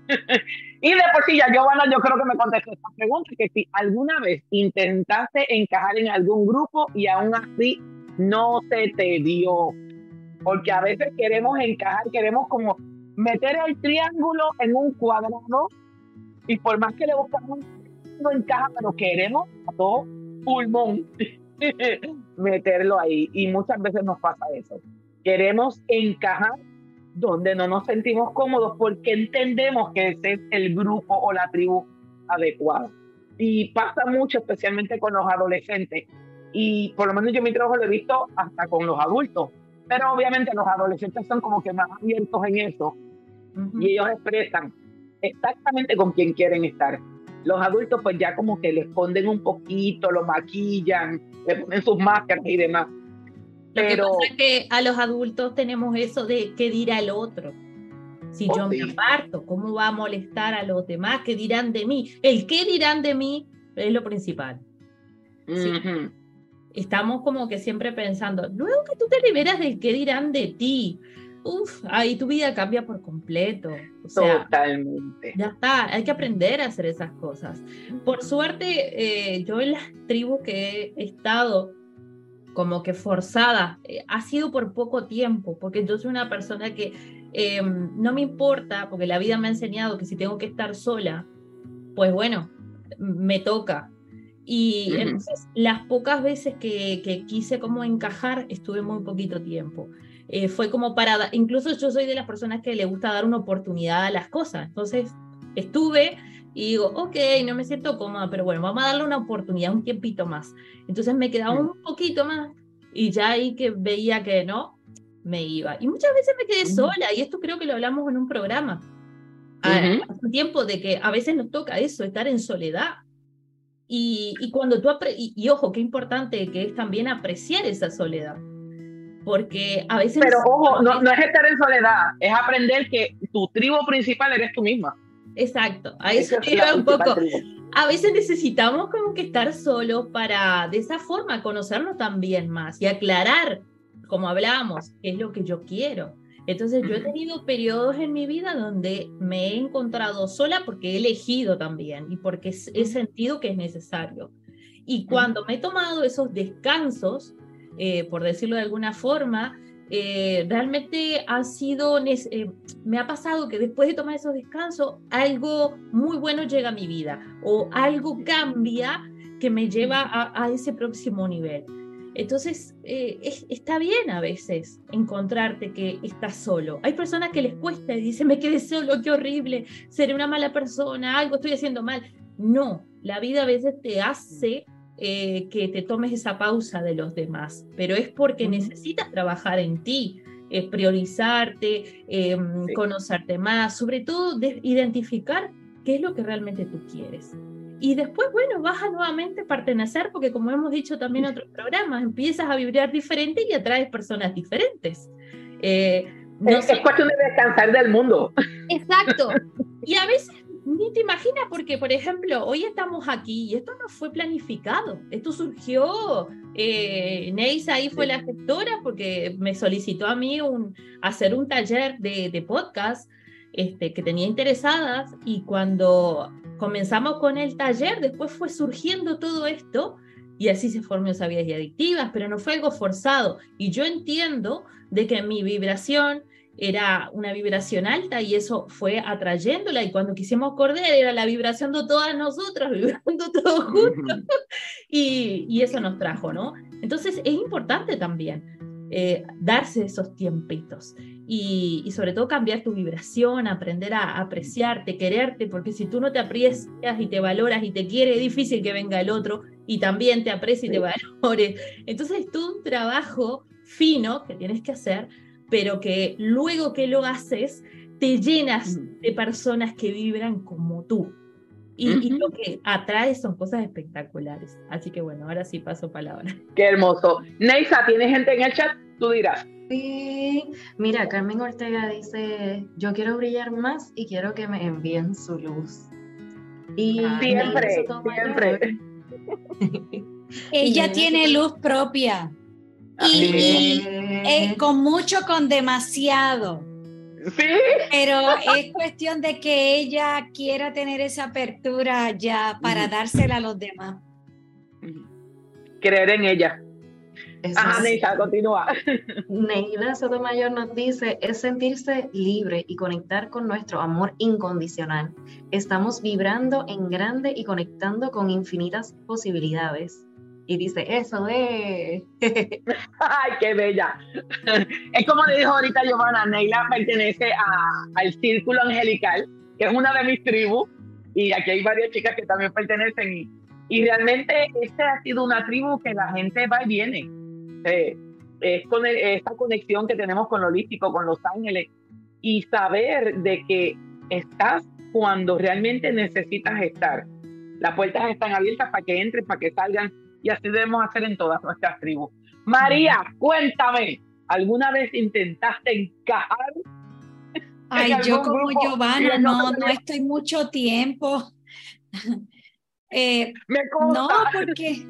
y de por sí, ya Giovanna, yo creo que me contestó esta pregunta, que si alguna vez intentaste encajar en algún grupo y aún así no se te dio. Porque a veces queremos encajar, queremos como meter el triángulo en un cuadrado y por más que le buscamos, no encaja, pero queremos a todo pulmón meterlo ahí. Y muchas veces nos pasa eso queremos encajar donde no nos sentimos cómodos porque entendemos que ese es el grupo o la tribu adecuada. Y pasa mucho, especialmente con los adolescentes. Y por lo menos yo mi trabajo lo he visto hasta con los adultos. Pero obviamente los adolescentes son como que más abiertos en eso. Y ellos expresan exactamente con quién quieren estar. Los adultos pues ya como que le esconden un poquito, lo maquillan, le ponen sus máscaras y demás. Lo que pasa es que a los adultos tenemos eso de qué dirá el otro. Si yo me aparto, ¿cómo va a molestar a los demás? ¿Qué dirán de mí? El qué dirán de mí es lo principal. Estamos como que siempre pensando, luego que tú te liberas del qué dirán de ti, uf, ahí tu vida cambia por completo. Totalmente. Ya está, hay que aprender a hacer esas cosas. Por suerte, eh, yo en las tribus que he estado, como que forzada, eh, ha sido por poco tiempo, porque yo soy una persona que em, no me importa, porque la vida me ha enseñado que si tengo que estar sola, pues bueno, me toca. Y entonces las pocas veces que, que, quise como encajar, estuve muy poquito tiempo. Eh, fue como para, incluso yo soy de las personas que le gusta dar una oportunidad a las cosas. Entonces estuve y digo, ok, no me siento cómoda, pero bueno, vamos a darle una oportunidad, un tiempito más. Entonces me quedaba un poquito más y ya ahí que veía que no, me iba. Y muchas veces me quedé sola, y esto creo que lo hablamos en un programa. Hace un tiempo de que a veces nos toca eso, estar en soledad. Y, y cuando tú, y, y, ojo, qué importante que es también apreciar esa soledad. Porque a veces... Pero ojo, no, no es estar en soledad, es aprender que tu tribu principal eres tú misma. Exacto, a eso iba un poco. A veces necesitamos como que estar solos para de esa forma conocernos también más y aclarar, como hablábamos, qué es lo que yo quiero. Entonces yo he tenido periodos en mi vida donde me he encontrado sola porque he elegido también y porque he sentido que es necesario. Y cuando me he tomado esos descansos, eh, por decirlo de alguna forma, eh, realmente ha sido, eh, me ha pasado que después de tomar esos descansos, algo muy bueno llega a mi vida o algo cambia que me lleva a, ese próximo nivel. Entonces, eh, está bien a veces encontrarte que estás solo. Hay personas que les cuesta y dicen, me quedé solo, qué horrible, seré una mala persona, algo estoy haciendo mal. No, la vida a veces te hace eh, que te tomes esa pausa de los demás, pero es porque necesitas trabajar en ti, eh, priorizarte, em, conocerte más, sobre todo identificar qué es lo que realmente tú quieres. Y después, bueno, vas a nuevamente pertenecer, porque como hemos dicho también en otros programas, empiezas a vibrar diferente y atraes personas diferentes. Eh, no es, es cuestión de descansar del mundo. Exacto. Y a veces ni te imaginas porque, por ejemplo, hoy estamos aquí y esto no fue planificado. Esto surgió, eh, Neisa ahí fue la gestora porque me solicitó a mí un, hacer un taller de, de podcast este, que tenía interesadas y cuando comenzamos con el taller, después fue surgiendo todo esto y así se formó Sabias y Adictivas, pero no fue algo forzado. Y yo entiendo de que mi vibración era una vibración alta y eso fue atrayéndola y cuando quisimos correr era la vibración de todas nosotras, vibrando todos juntos y, y, eso nos trajo, ¿no? Entonces es importante también eh, darse esos tiempitos y, y, sobre todo cambiar tu vibración, aprender a apreciarte, quererte, porque si tú no te aprecias y te valoras y te quiere, es difícil que venga el otro y también te aprecie y te valore. Entonces es todo un trabajo fino que tienes que hacer pero que luego que lo haces, te llenas de personas que vibran como tú. Y, lo que atrae son cosas espectaculares. Así que bueno, ahora sí paso palabra. Qué hermoso. Neisa, ¿tienes gente en el chat? Tú dirás. Sí, mira, Carmen Ortega dice, yo quiero brillar más y quiero que me envíen su luz. Y siempre, siempre. Ella tiene luz propia. Y, eh, con mucho, con demasiado. Sí. Pero es cuestión de que ella quiera tener esa apertura ya para dársela a los demás. Creer en ella. Ajá, Neida, continúa. Neida Sotomayor nos dice, es sentirse libre y conectar con nuestro amor incondicional. Estamos vibrando en grande y conectando con infinitas posibilidades y dice, eso es. Ay, qué bella. es como le dijo ahorita Giovanna, Neila pertenece a, al Círculo Angelical, que es una de mis tribus, y aquí hay varias chicas que también pertenecen. Y, y realmente esta ha sido una tribu que la gente va y viene. Eh, es con esta conexión que tenemos con lo holístico, con los ángeles, y saber de que estás cuando realmente necesitas estar. Las puertas están abiertas para que entren, para que salgan y así debemos hacer en todas nuestras tribus. María, cuéntame, ¿alguna vez intentaste encajar? Ay, yo como Giovanna, no, no estoy mucho tiempo. Eh, Me no, porque,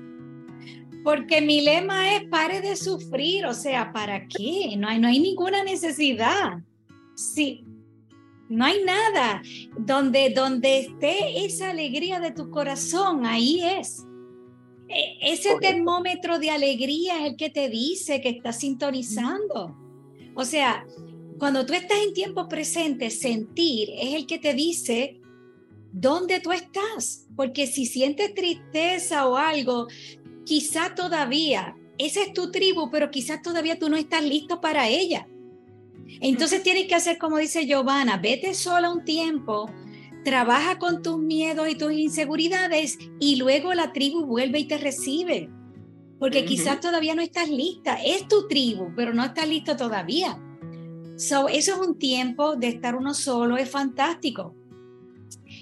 porque mi lema es pare de sufrir, o sea, ¿para qué? No hay, no hay ninguna necesidad. Sí, no hay nada. Donde, donde esté esa alegría de tu corazón, ahí es. E, ese termómetro de alegría es el que te dice que estás sintonizando. O sea, cuando tú estás en tiempo presente, sentir es el que te dice dónde tú estás. Porque si sientes tristeza o algo, quizá todavía, esa es tu tribu, pero quizás todavía tú no estás listo para ella. Entonces tienes que hacer como dice Giovanna, vete sola un tiempo, trabaja con tus miedos y tus inseguridades y luego la tribu vuelve y te recibe. Porque quizás todavía no estás lista. Es tu tribu, pero no estás listo todavía. So, eso es un tiempo de estar uno solo, es fantástico.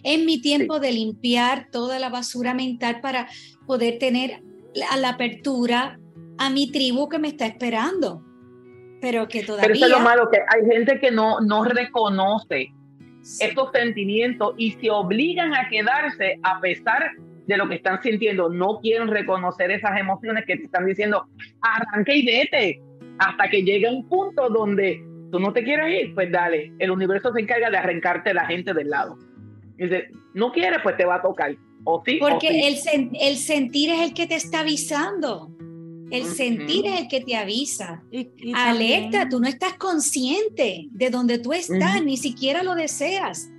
Es mi tiempo de limpiar toda la basura mental para poder tener a la apertura a mi tribu que me está esperando. Pero que todavía... Pero eso es lo malo, que hay gente que no, no reconoce estos sentimientos y se obligan a quedarse a pesar de lo que están sintiendo. No quieren reconocer esas emociones que te están diciendo, arranque y vete, hasta que llegue un punto donde tú no te quieres ir, pues dale, el universo se encarga de arrancarte la gente del lado. Dice, no quieres, pues te va a tocar. O sí, Porque El, el sentir es el que te está avisando. El sentir es el que te avisa. Alerta, tú no estás consciente de donde tú estás, ni siquiera lo deseas.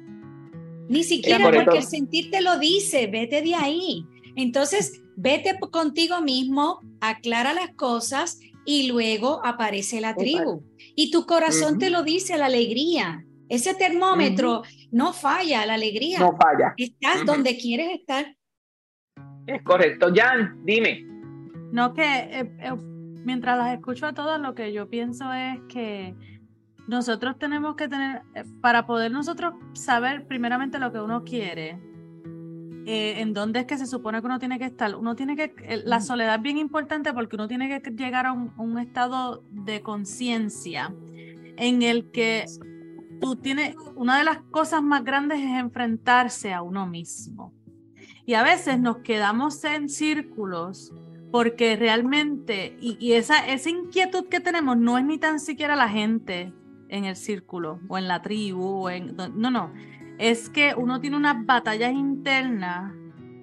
Ni siquiera porque el sentir te lo dice, vete de ahí. Entonces, vete contigo mismo, aclara las cosas y luego aparece la tribu. Y tu corazón te lo dice, la alegría. Ese termómetro no falla, la alegría. No falla. Estás donde quieres estar. Es correcto. Jan, dime. No, que eh, eh, mientras las escucho a todas, lo que yo pienso es que nosotros tenemos que tener, eh, para poder nosotros saber primeramente lo que uno quiere, en dónde es que se supone que uno tiene que estar. Uno tiene que, la soledad es bien importante porque uno tiene que llegar a un, un estado de conciencia en el que tú tienes, una de las cosas más grandes es enfrentarse a uno mismo. Y a veces nos quedamos en círculos porque realmente, y, esa, esa inquietud que tenemos no es ni tan siquiera la gente en el círculo o en la tribu, o en, no, no, es que uno tiene unas batallas internas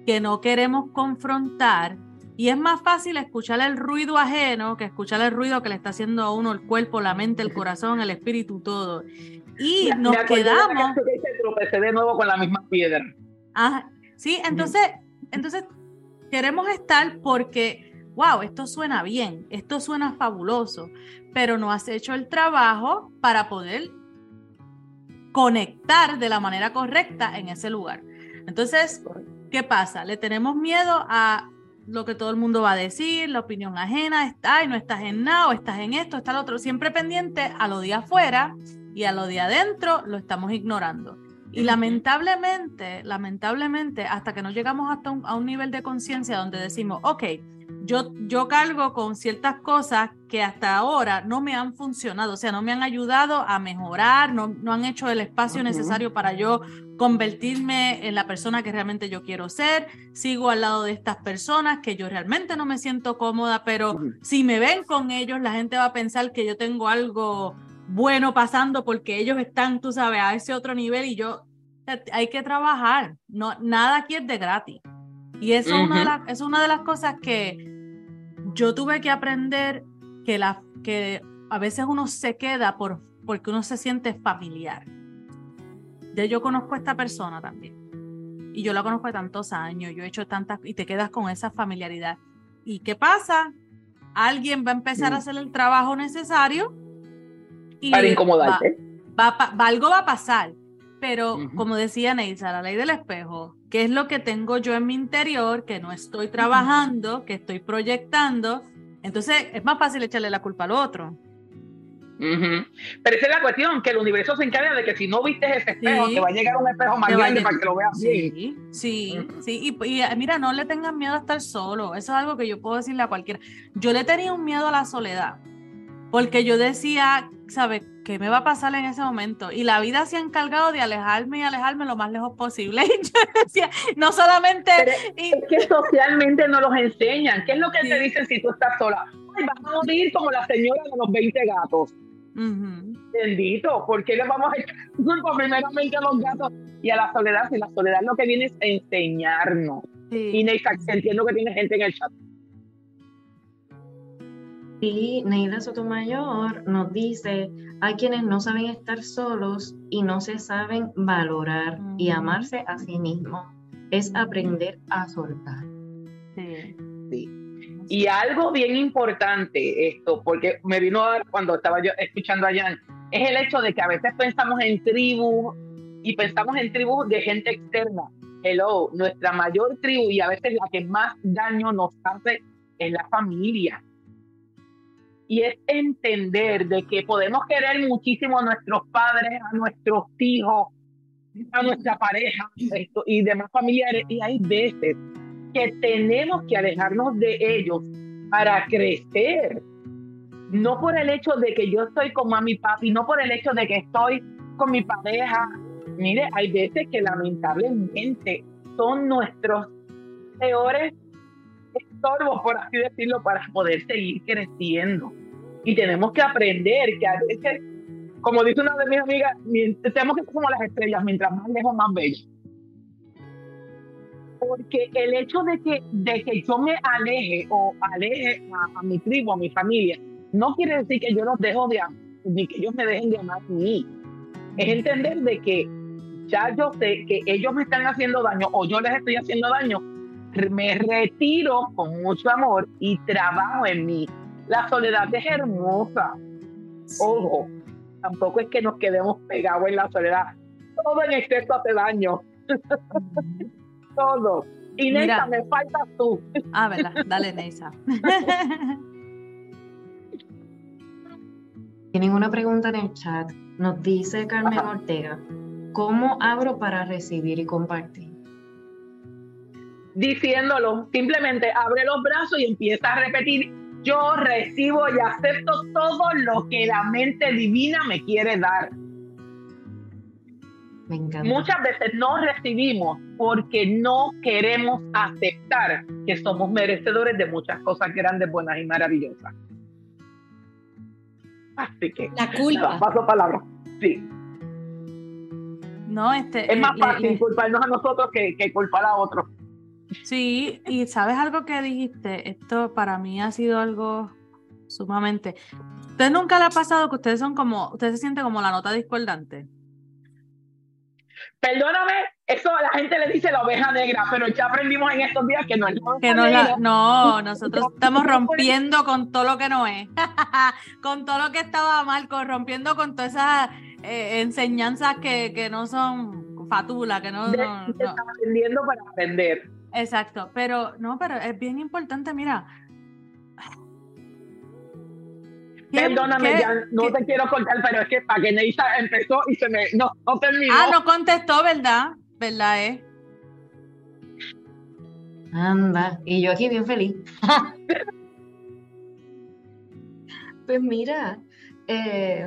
que no queremos confrontar Y es más fácil escuchar el ruido ajeno que escuchar el ruido que le está haciendo a uno el cuerpo, la mente, el corazón, el espíritu, todo. Y nos quedamos. De, de nuevo con la misma piedra. Ah, sí, entonces, entonces queremos estar porque, wow, esto suena bien, esto suena fabuloso, pero no has hecho el trabajo para poder conectar de la manera correcta en ese lugar. Entonces, ¿qué pasa? Le tenemos miedo a lo que todo el mundo va a decir, la opinión ajena, está, y no estás en nada, o estás en esto, está lo otro, siempre pendiente a lo de afuera y a lo de adentro lo estamos ignorando. Y lamentablemente, lamentablemente, hasta que no llegamos hasta a un nivel de conciencia donde decimos, ok, yo, yo cargo con ciertas cosas que hasta ahora no me han funcionado, o sea, no me han ayudado a mejorar, no, no han hecho el espacio necesario para yo convertirme en la persona que realmente yo quiero ser, sigo al lado de estas personas que yo realmente no me siento cómoda, pero si me ven con ellos, la gente va a pensar que yo tengo algo bueno pasando porque ellos están, tú sabes, a ese otro nivel y yo, hay que trabajar, no, nada aquí es de gratis. Y eso es una de las cosas que yo tuve que aprender que, la, que a veces uno se queda por, porque uno se siente familiar yo conozco a esta persona también. Y yo la conozco de tantos años, yo he hecho tantas, y te quedas con esa familiaridad. ¿Y qué pasa? Alguien va a empezar a mm. hacer el trabajo necesario. Y Para incomodarte. Va, algo va a pasar. Pero como decía Neisa, la ley del espejo, ¿qué es lo que tengo yo en mi interior que no estoy trabajando, que estoy proyectando? Entonces es más fácil echarle la culpa al otro. Pero esa es la cuestión, que el universo se encarga de que si no viste ese espejo, te va a llegar un espejo más grande para que lo veas sí, bien. Sí, sí, y, eh, mira, no le tengan miedo a estar solo, eso es algo que yo puedo decirle a cualquiera. Yo le tenía un miedo a la soledad, porque yo decía, ¿sabes? ¿Qué me va a pasar en ese momento? Y la vida se ha encargado de alejarme y alejarme lo más lejos posible. Y yo decía, no solamente... Es que socialmente no los enseñan. ¿Qué es lo que te dicen si tú estás sola? Ay, vas a morir como la señora de los 20 gatos. Bendito, ¿por qué le vamos a echar primeramente a los gatos y a la soledad? Si la soledad lo que viene es enseñarnos. Y Neisa, entiendo que tiene gente en el chat. Y Neida Sotomayor nos dice, hay quienes no saben estar solos y no se saben valorar y amarse a sí mismos. Es aprender a soltar. Sí. sí. Y algo bien importante esto, porque me vino a dar cuando estaba yo escuchando a Jan, es el hecho de que a veces pensamos en tribus y pensamos en tribus de gente externa. Hello, nuestra mayor tribu y a veces la que más daño nos hace es la familia. Y es entender de que podemos querer muchísimo a nuestros padres, a nuestros hijos, a nuestra pareja esto, y demás familiares. Y hay veces que tenemos que alejarnos de ellos para crecer. No por el hecho de que yo estoy con mami y papi, no por el hecho de que estoy con mi pareja. Mire, hay veces que lamentablemente son nuestros peores estorbos, por así decirlo, para poder seguir creciendo. Y tenemos que aprender que a veces, como dice una de mis amigas, tenemos que ser como las estrellas, mientras más lejos, más bello porque el hecho de que, de que yo me aleje o aleje a, mi tribu, a mi familia, no quiere decir que yo los dejo de amar, ni que ellos me dejen de amar a mí. Es entender de que ya yo sé que ellos me están haciendo daño o yo les estoy haciendo daño, me retiro con mucho amor y trabajo en mí. La soledad es hermosa. Ojo, tampoco es que nos quedemos pegados en la soledad. Todo en exceso hace daño todo. Y Neisa, me falta tú. Ah, ¿verdad? Dale, Neisa. Tienen una pregunta en el chat. Nos dice Carmen Ortega, ¿cómo abro para recibir y compartir? Diciéndolo, simplemente abre los brazos y empieza a repetir, yo recibo y acepto todo lo que la mente divina me quiere dar. Muchas veces no recibimos porque no queremos aceptar que somos merecedores de muchas cosas grandes, buenas y maravillosas. Así que. La culpa. Paso palabra. Sí. No, este, es más fácil culparnos a nosotros que, culpar a otros. Sí, y sabes algo que dijiste, esto para mí ha sido algo sumamente. ¿Usted nunca le ha pasado que ustedes son como, ustedes se sienten como la nota discordante? Perdóname, eso a la gente le dice la oveja negra, pero ya aprendimos en estos días que no es la que no, no, nosotros estamos rompiendo con todo lo que no es, con todo lo que estaba mal, rompiendo con todas esas eh, enseñanzas que, que, no son fatula, que no, no, aprendiendo para aprender. Exacto, pero no, pero es bien importante, mira, Perdóname, ya no te quiero contar, pero es que para que Neisa empezó y se me. No, no terminó. Ah, no contestó, ¿verdad? ¿Verdad, eh? Anda, y yo aquí bien feliz. pues mira, eh,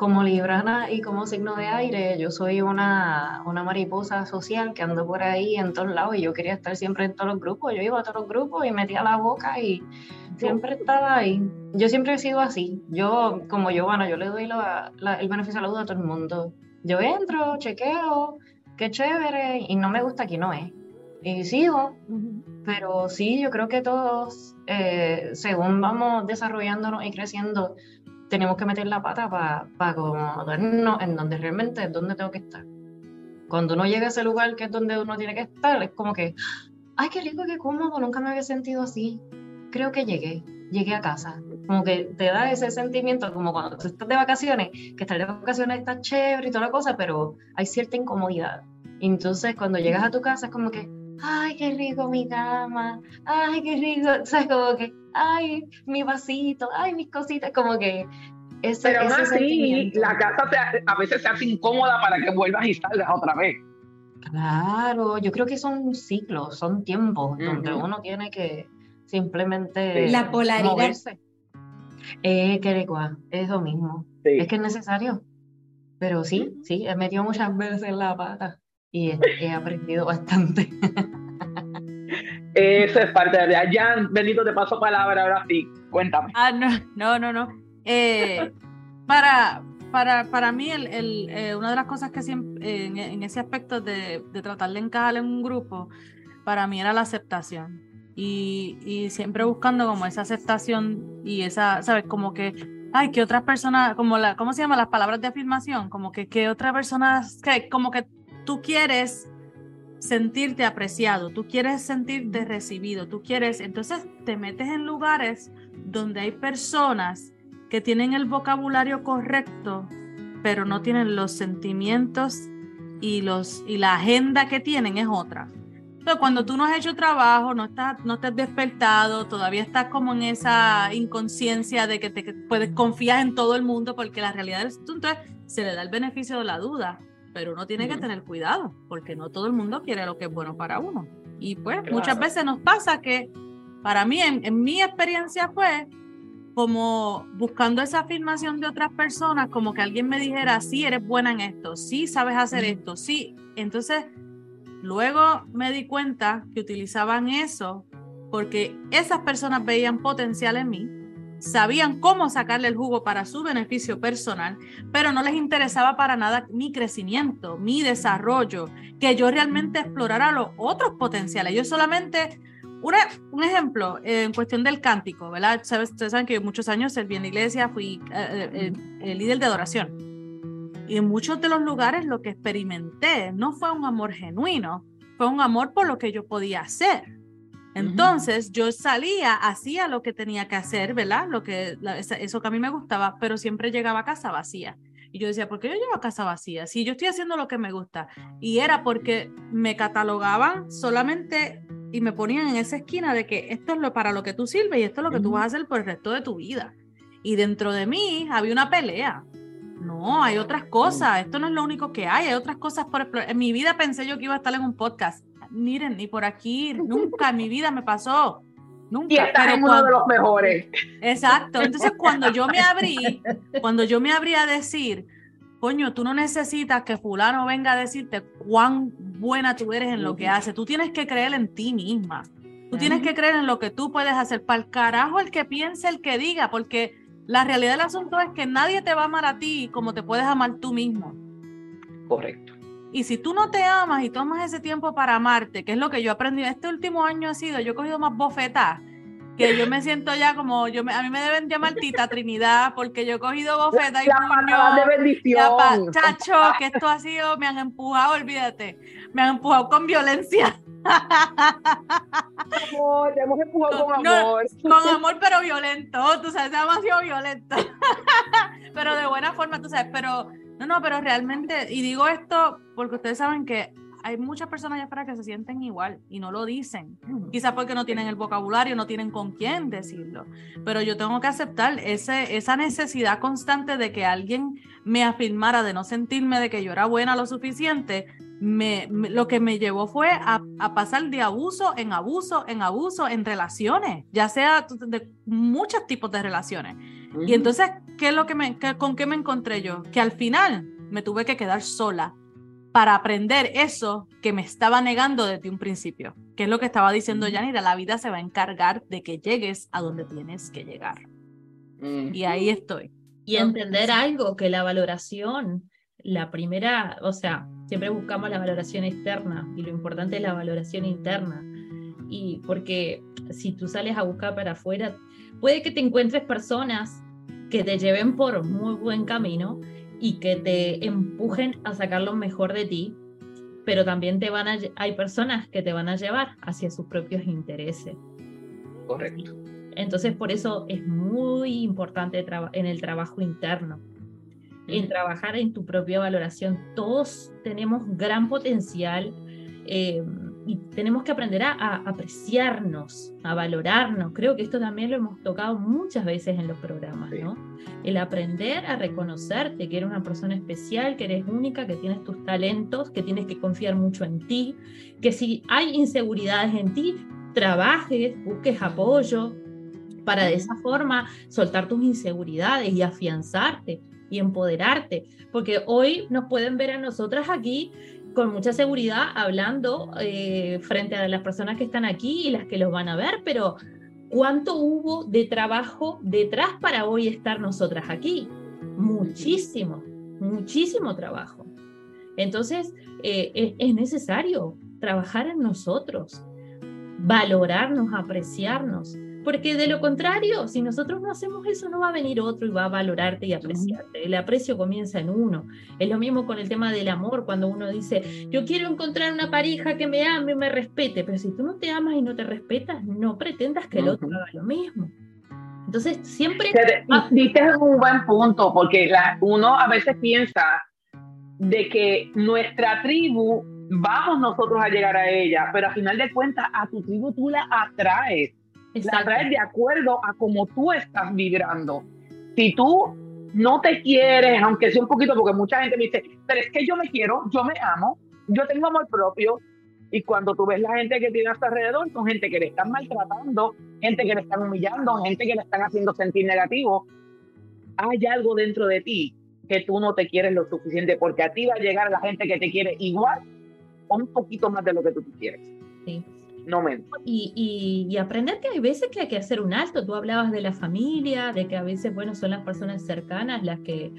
como Librana y como signo de aire, yo soy una, una mariposa social que ando por ahí en todos lados y yo quería estar siempre en todos los grupos. Yo iba a todos los grupos y metía la boca y siempre estaba ahí. Yo siempre he sido así. Yo, como yo, bueno, yo le doy el beneficio de la duda a todo el mundo. Yo entro, chequeo, qué chévere, y no me gusta aquí no es. Y sigo. Pero sí, yo creo que todos, eh, según vamos desarrollándonos y creciendo, tenemos que meter la pata para pa acomodarnos en donde realmente es donde tengo que estar. Cuando uno llega a ese lugar que es donde uno tiene que estar, es como que, ay, qué rico, qué cómodo, nunca me había sentido así creo que llegué, llegué a casa. Como que te da ese sentimiento, como cuando tú estás de vacaciones, que estar de vacaciones está chévere y toda la cosa, pero hay cierta incomodidad. Entonces, cuando llegas a tu casa, es como que, ay, qué rico mi cama, ay, qué rico, sabes, como que, ay, mi vasito, ay, mis cositas, como que ese, Pero más así, la casa a veces se hace incómoda para que vuelvas y salgas otra vez. Claro, yo creo que son ciclos, son tiempos donde uno tiene que, simplemente la polaridad. Eh, que es lo mismo. Es que es necesario. Pero sí, sí, he metido muchas veces en la pata y he, aprendido bastante. Eso es parte de allá. Benito, te paso palabra ahora sí. Cuéntame. Ah, no, no, no. no. Eh, para, para, para mí, el, el, eh, una de las cosas que siempre, en, ese aspecto de, de tratar de encajar en un grupo, para mí era la aceptación y, siempre buscando como esa aceptación y esa, ¿sabes? Como que, ay, que otras personas, como la, ¿cómo se llama? Las palabras de afirmación, como que, que otras personas, que como que tú quieres sentirte apreciado, tú quieres sentirte recibido, tú quieres, entonces te metes en lugares donde hay personas que tienen el vocabulario correcto, pero no tienen los sentimientos y, los, y la agenda que tienen es otra. Pero cuando tú no has hecho trabajo, no estás, no has despertado, todavía estás como en esa inconsciencia de que te puedes confías en todo el mundo, porque la realidad es entonces se le da el beneficio de la duda, pero uno tiene que tener cuidado, porque no todo el mundo quiere lo que es bueno para uno. Y pues muchas veces nos pasa que, para mí, en, mi experiencia fue como buscando esa afirmación de otras personas, como que alguien me dijera, sí, eres buena en esto, sí, sabes hacer esto, sí. Entonces Luego me di cuenta que utilizaban eso porque esas personas veían potencial en mí, sabían cómo sacarle el jugo para su beneficio personal, pero no les interesaba para nada mi crecimiento, mi desarrollo, que yo realmente explorara los otros potenciales. Yo solamente, un ejemplo en cuestión del cántico, ¿verdad? Ustedes saben que muchos años serví en la iglesia, fui eh, eh, líder de adoración. Y en muchos de los lugares lo que experimenté no fue un amor genuino, fue un amor por lo que yo podía hacer. Entonces yo salía, hacía lo que tenía que hacer, ¿verdad? Lo que, eso que a mí me gustaba, pero siempre llegaba a casa vacía. Y yo decía, ¿por qué yo llevo a casa vacía? Si yo estoy haciendo lo que me gusta. Y era porque me catalogaban solamente y me ponían en esa esquina de que esto es lo para lo que tú sirves y esto es lo que tú vas a hacer por el resto de tu vida. Y dentro de mí había una pelea. No, hay otras cosas. Esto no es lo único que hay. Hay otras cosas por explorar. En mi vida pensé yo que iba a estar en un podcast. Miren, ni por aquí, nunca en mi vida me pasó. Nunca. Y estás en uno de los mejores. Exacto. Entonces, cuando yo me abrí, cuando yo me abrí a decir, coño, tú no necesitas que fulano venga a decirte cuán buena tú eres en lo que haces. Tú tienes que creer en ti misma. Tú tienes que creer en lo que tú puedes hacer. Para el carajo el que piense, el que diga, porque la realidad del asunto es que nadie te va a amar a ti como te puedes amar tú mismo. Correcto. Y si tú no te amas y tomas ese tiempo para amarte, que es lo que yo aprendí este último año ha sido, yo he cogido más bofetas, que yo me siento ya como, yo a mí me deben llamar Tita Trinidad, porque yo he cogido bofetas y puño. de bendición. chacho, que esto ha sido, me han empujado, olvídate, me han empujado con violencia. Amor, te hemos empujado con amor. con amor, pero violento, tú sabes, demasiado violento. pero de buena forma, tú sabes, pero no, no, pero realmente, y digo esto porque ustedes saben que hay muchas personas allá afuera que se sienten igual y no lo dicen. Quizás porque no tienen el vocabulario, no tienen con quién decirlo. Pero yo tengo que aceptar ese, esa necesidad constante de que alguien me afirmara, de no sentirme de que yo era buena lo suficiente. Me, lo que me llevó fue a, a, pasar de abuso en abuso, en abuso, en relaciones, ya sea de muchos tipos de relaciones. Y entonces, ¿qué es lo que me, ¿con qué me encontré yo? Que al final me tuve que quedar sola para aprender eso que me estaba negando desde un principio, que es lo que estaba diciendo Yanira, la vida se va a encargar de que llegues a donde tienes que llegar. Y ahí estoy. Y entender algo, que la valoración, la primera, o sea, siempre buscamos la valoración externa y lo importante es la valoración interna. Y porque si tú sales a buscar para afuera, puede que te encuentres personas que te lleven por muy buen camino y que te empujen a sacar lo mejor de ti, pero también te van a, hay personas que te van a llevar hacia sus propios intereses. Correcto. Entonces, por eso es muy importante en el trabajo interno, en trabajar en tu propia valoración. Todos tenemos gran potencial. Eh, y tenemos que aprender a, apreciarnos, a valorarnos. Creo que esto también lo hemos tocado muchas veces en los programas, ¿no? El aprender a reconocerte que eres una persona especial, que eres única, que tienes tus talentos, que tienes que confiar mucho en ti, que si hay inseguridades en ti, trabajes, busques apoyo para de esa forma soltar tus inseguridades y afianzarte y empoderarte, porque hoy nos pueden ver a nosotras aquí con mucha seguridad hablando eh, frente a las personas que están aquí y las que los van a ver, pero ¿cuánto hubo de trabajo detrás para hoy estar nosotras aquí? Muchísimo, muchísimo trabajo. Entonces, eh, es necesario trabajar en nosotros, valorarnos, apreciarnos, porque de lo contrario, si nosotros no hacemos eso, no va a venir otro y va a valorarte y apreciarte. El aprecio comienza en uno. Es lo mismo con el tema del amor, cuando uno dice, yo quiero encontrar una pareja que me ame y me respete, pero si tú no te amas y no te respetas, no pretendas que el otro haga lo mismo. Entonces, siempre... Diste un buen punto, porque la, uno a veces piensa de que nuestra tribu, vamos nosotros a llegar a ella, pero a final de cuentas, a tu tribu tú la atraes la traes de acuerdo a cómo tú estás vibrando. Si tú no te quieres, aunque sea un poquito, porque mucha gente me dice, pero es que yo me quiero, yo me amo, yo tengo amor propio. Y cuando tú ves la gente que tiene a su alrededor, son gente que le están maltratando, gente que le están humillando, gente que le están haciendo sentir negativo, hay algo dentro de ti que tú no te quieres lo suficiente, porque a ti va a llegar la gente que te quiere igual o un poquito más de lo que tú quieres. Sí no menos. Y, y, aprender que hay veces que hay que hacer un alto. Tú hablabas de la familia, de que a veces, bueno, son las personas cercanas las que,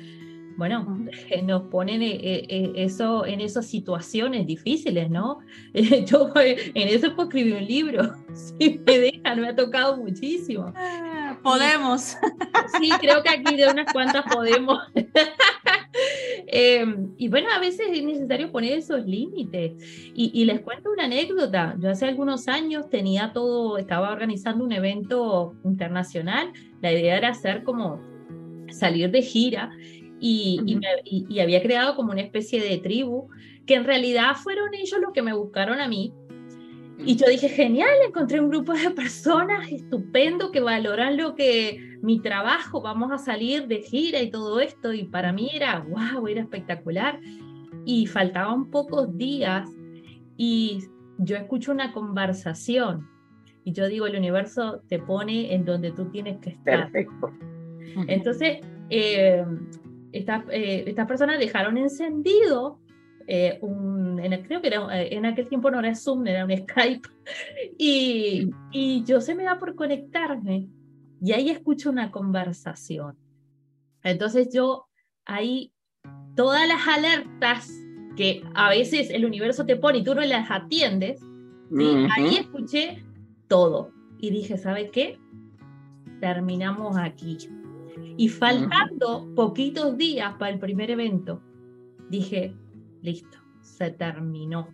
bueno, nos ponen eh, eh, eso en esas situaciones difíciles, ¿no? Yo en eso puedo escribir un libro, si me dejan, me ha tocado muchísimo. Podemos. Sí, creo que aquí de unas cuantas podemos. Em, y bueno, a veces es necesario poner esos límites. Y, les cuento una anécdota. Yo hace algunos años tenía todo, estaba organizando un evento internacional. La idea era hacer como salir de gira y, y, había creado como una especie de tribu que en realidad fueron ellos los que me buscaron a mí. Y yo dije, genial, encontré un grupo de personas estupendo que valoran lo que mi trabajo, vamos a salir de gira y todo esto, y para mí era, wow, era espectacular. Y faltaban pocos días y yo escucho una conversación y yo digo, el universo te pone en donde tú tienes que estar. Perfecto. Entonces, eh, eh, estas personas dejaron encendido eh, un, en, creo que era, en aquel tiempo no era Zoom, era un Skype, y, y yo se me da por conectarme y ahí escucho una conversación. Entonces yo ahí, todas las alertas que a veces el universo te pone y tú no las atiendes, ahí escuché todo y dije, ¿sabes qué? Terminamos aquí. Y faltando poquitos días para el primer evento, dije, listo, se terminó.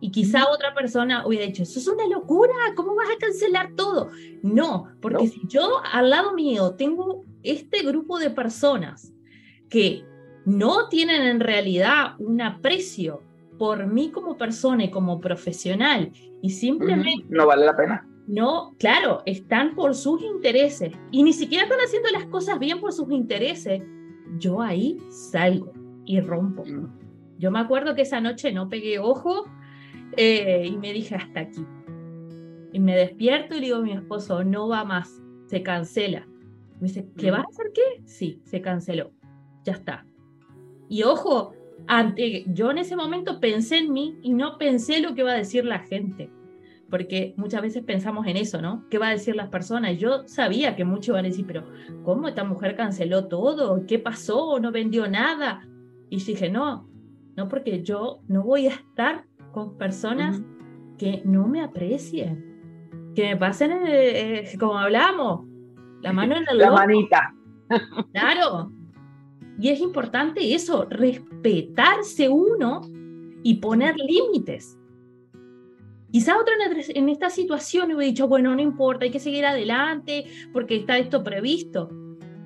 Y quizá otra persona hubiera dicho, eso es una locura, ¿cómo vas a cancelar todo? No, porque si yo al lado mío tengo este grupo de personas que no tienen en realidad un aprecio por mí como persona y como profesional y simplemente... No vale la pena. No, claro, están por sus intereses y ni siquiera están haciendo las cosas bien por sus intereses. Yo ahí salgo y rompo. Yo me acuerdo que esa noche no pegué ojo eh, y me dije hasta aquí. Y me despierto y digo a mi esposo, no va más, se cancela. Me dice, ¿qué vas a hacer qué? Sí, se canceló. Ya está. Y ojo, ante, yo en ese momento pensé en mí y no pensé lo que va a decir la gente. Porque muchas veces pensamos en eso, ¿no? ¿Qué va a decir las personas? Yo sabía que muchos van a decir, pero ¿cómo esta mujer canceló todo? ¿Qué pasó? ¿No vendió nada? Y dije, no, no porque yo no voy a estar con personas que no me aprecien, que me pasen, eh, eh, como hablamos, la mano en el La manita. Claro. Y es importante eso, respetarse uno y poner límites. Quizá otro en esta situación hubiera dicho, bueno, no importa, hay que seguir adelante porque está esto previsto.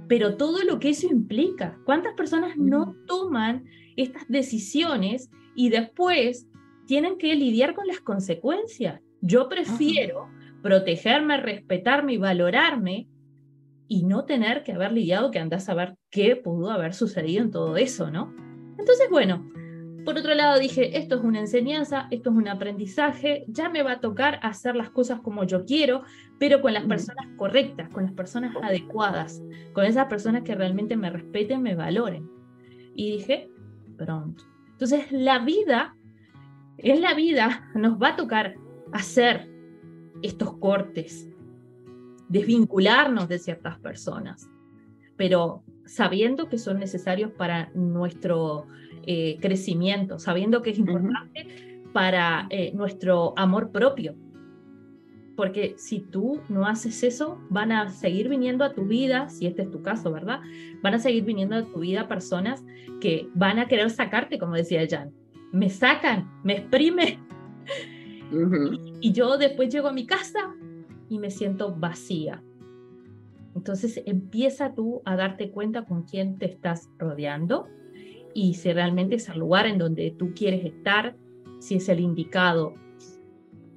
Pero todo lo que eso implica, ¿cuántas personas no toman estas decisiones y después tienen que lidiar con las consecuencias. Yo prefiero protegerme, respetarme y valorarme y no tener que haber lidiado que andás a ver qué pudo haber sucedido en todo eso, ¿no? Entonces, bueno, por otro lado dije, esto es una enseñanza, esto es un aprendizaje, ya me va a tocar hacer las cosas como yo quiero, pero con las personas correctas, con las personas adecuadas, con esas personas que realmente me respeten, me valoren. Y dije, pronto. Entonces, la vida en la vida nos va a tocar hacer estos cortes, desvincularnos de ciertas personas, pero sabiendo que son necesarios para nuestro eh, crecimiento, sabiendo que es importante para eh, nuestro amor propio. Porque si tú no haces eso, van a seguir viniendo a tu vida, si este es tu caso, ¿verdad? Van a seguir viniendo a tu vida personas que van a querer sacarte, como decía Jan, me sacan, me exprimen. y, yo después llego a mi casa y me siento vacía. Entonces empieza tú a darte cuenta con quién te estás rodeando y si realmente es el lugar en donde tú quieres estar, si es el indicado.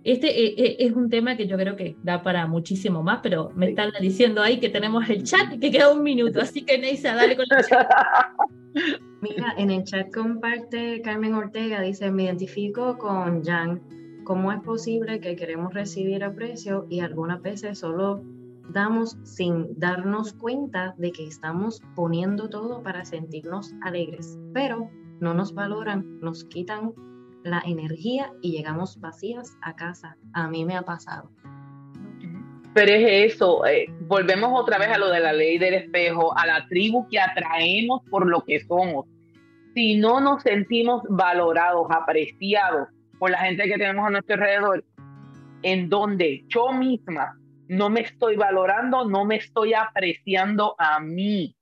Este eh, eh, es un tema que yo creo que da para muchísimo más, pero me están diciendo ahí que tenemos el chat y que queda un minuto, así que Neisa, dale con el chat. Mira, en el chat comparte Carmen Ortega, dice, me identifico con Jan. ¿Cómo es posible que queremos recibir aprecio y algunas veces solo damos sin darnos cuenta de que estamos poniendo todo para sentirnos alegres? Pero no nos valoran, nos quitan la energía y llegamos vacías a casa. A mí me ha pasado. Pero es eso, eh, volvemos otra vez a lo de la ley del espejo, a la tribu que atraemos por lo que somos. Si no nos sentimos valorados, apreciados por la gente que tenemos a nuestro alrededor, en donde yo misma no me estoy valorando, no me estoy apreciando a mí.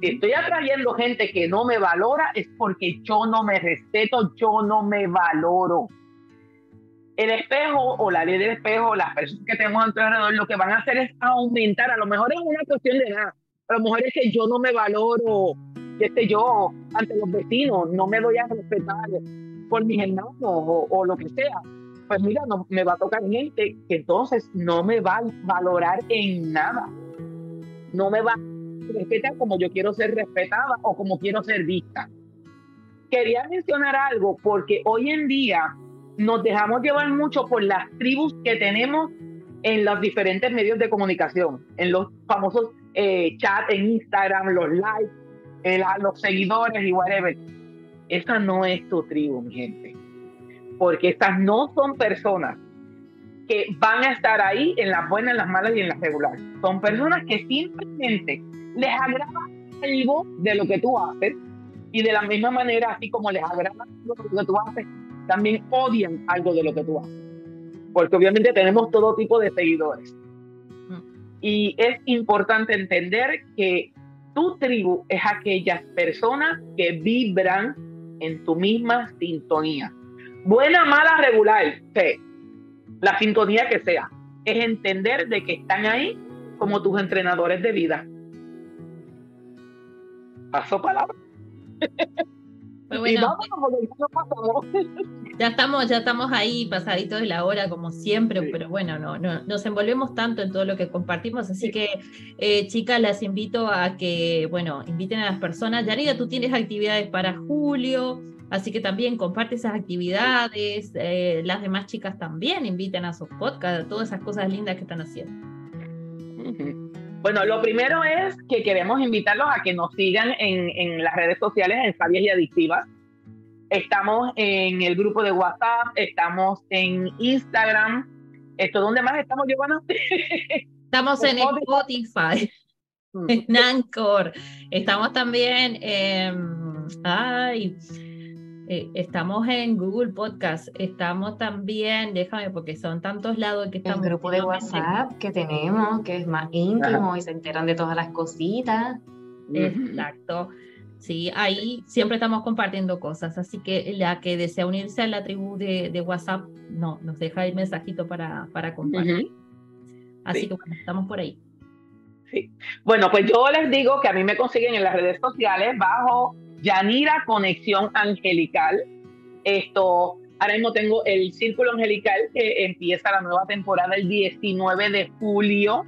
Si estoy atrayendo gente que no me valora, es porque yo no me respeto, yo no me valoro el espejo o la ley del espejo, las personas que tenemos alrededor, lo que van a hacer es aumentar. A lo mejor es una cuestión de nada. A lo mejor es que yo no me valoro, que sé yo, ante los vecinos, no me doy a respetar por mis hermanos o, lo que sea. Pues mira, no, me va a tocar gente que entonces no me va a valorar en nada. No me va a respetar como yo quiero ser respetada o como quiero ser vista. Quería mencionar algo porque hoy en día nos dejamos llevar mucho por las tribus que tenemos en los diferentes medios de comunicación, en los famosos eh, chats en Instagram, los likes, los seguidores y whatever. Esa no es tu tribu, mi gente. Porque estas no son personas que van a estar ahí en las buenas, en las malas y en las regulares. Son personas que simplemente les agrada algo de lo que tú haces Y de la misma manera, así como les agrada lo que tú haces, también odian algo de lo que tú haces. Porque obviamente tenemos todo tipo de seguidores. Mm. Y es importante entender que tu tribu es aquellas personas que vibran en tu misma sintonía. Buena, mala, regular, sí. la sintonía que sea. Es entender de que están ahí como tus entrenadores de vida. Paso palabra. Pues ya estamos, ya estamos ahí pasaditos de la hora como siempre, pero bueno, no, no, nos envolvemos tanto en todo lo que compartimos, así que eh, chicas, las invito a que, bueno, inviten a las personas. Yanira, tú tienes actividades para julio, así que también comparte esas actividades, eh, las demás chicas también inviten a sus podcasts, todas esas cosas lindas que están haciendo. Bueno, lo primero es que queremos invitarlos a que nos sigan en, las redes sociales en Sabias y Adictivas. Estamos en el grupo de WhatsApp, estamos en Instagram. ¿Esto dónde más estamos, Giovanna? Estamos en Spotify, en Anchor. Estamos también en... Ay, eh, estamos en Google Podcast, estamos también, déjame, porque son tantos lados que estamos. El grupo de WhatsApp que tenemos, que es más íntimo y se enteran de todas las cositas. Exacto. Sí, ahí siempre estamos compartiendo cosas, así que la que desea unirse a la tribu de, WhatsApp, no, nos deja el mensajito para, para compartir. Así que bueno, estamos por ahí. Sí. Bueno, pues yo les digo que a mí me consiguen en las redes sociales bajo Yanira Conexión Angelical. Esto, ahora mismo tengo el Círculo Angelical que empieza la nueva temporada el 19 de julio.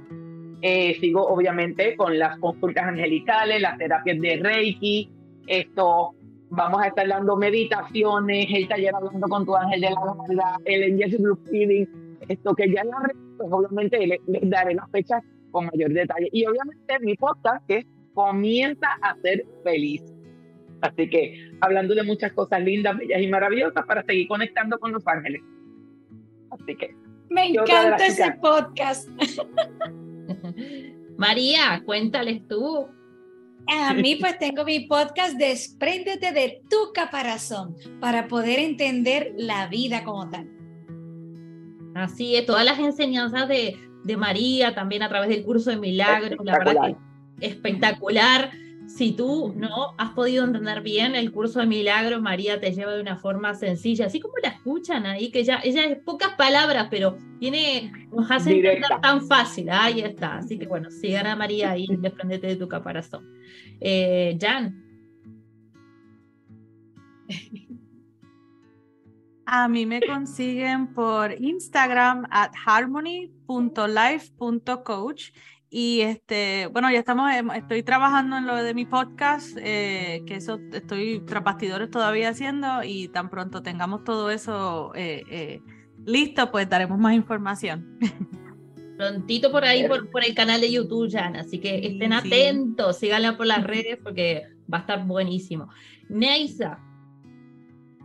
Eh, sigo obviamente con las consultas angelicales, las terapias de Reiki. Esto, vamos a estar dando meditaciones, el taller hablando con tu ángel de la guarda, el Angel Group Feeding. Esto que ya en pues obviamente les, les daré las fechas con mayor detalle. Y obviamente mi podcast que comienza a ser feliz Así que hablando de muchas cosas lindas, bellas y maravillosas para seguir conectando con los ángeles. Así que. Me encanta ese podcast. María, cuéntales tú. A mí pues tengo mi podcast Despréndete de tu caparazón para poder entender la vida como tal. Así es, todas las enseñanzas de, de María, también a través del curso de milagros, la verdad que espectacular si tú no has podido entender bien el curso de milagro, María te lleva de una forma sencilla, así como la escuchan ahí, que ella, ella es pocas palabras, pero tiene, nos hace entender tan fácil. Ahí está. Así que bueno, sigan a María y desprendete de tu caparazón. Eh, Jan. A mí me consiguen por Instagram at harmony.life.coach y este, bueno, ya estamos, estoy trabajando en lo de mi podcast, eh, que eso estoy tras bastidores todavía haciendo y tan pronto tengamos todo eso eh, eh, listo, pues daremos más información. Prontito por ahí, por, por el canal de YouTube, Jan, así que estén atentos, síganla por las redes porque va a estar buenísimo. Neisa,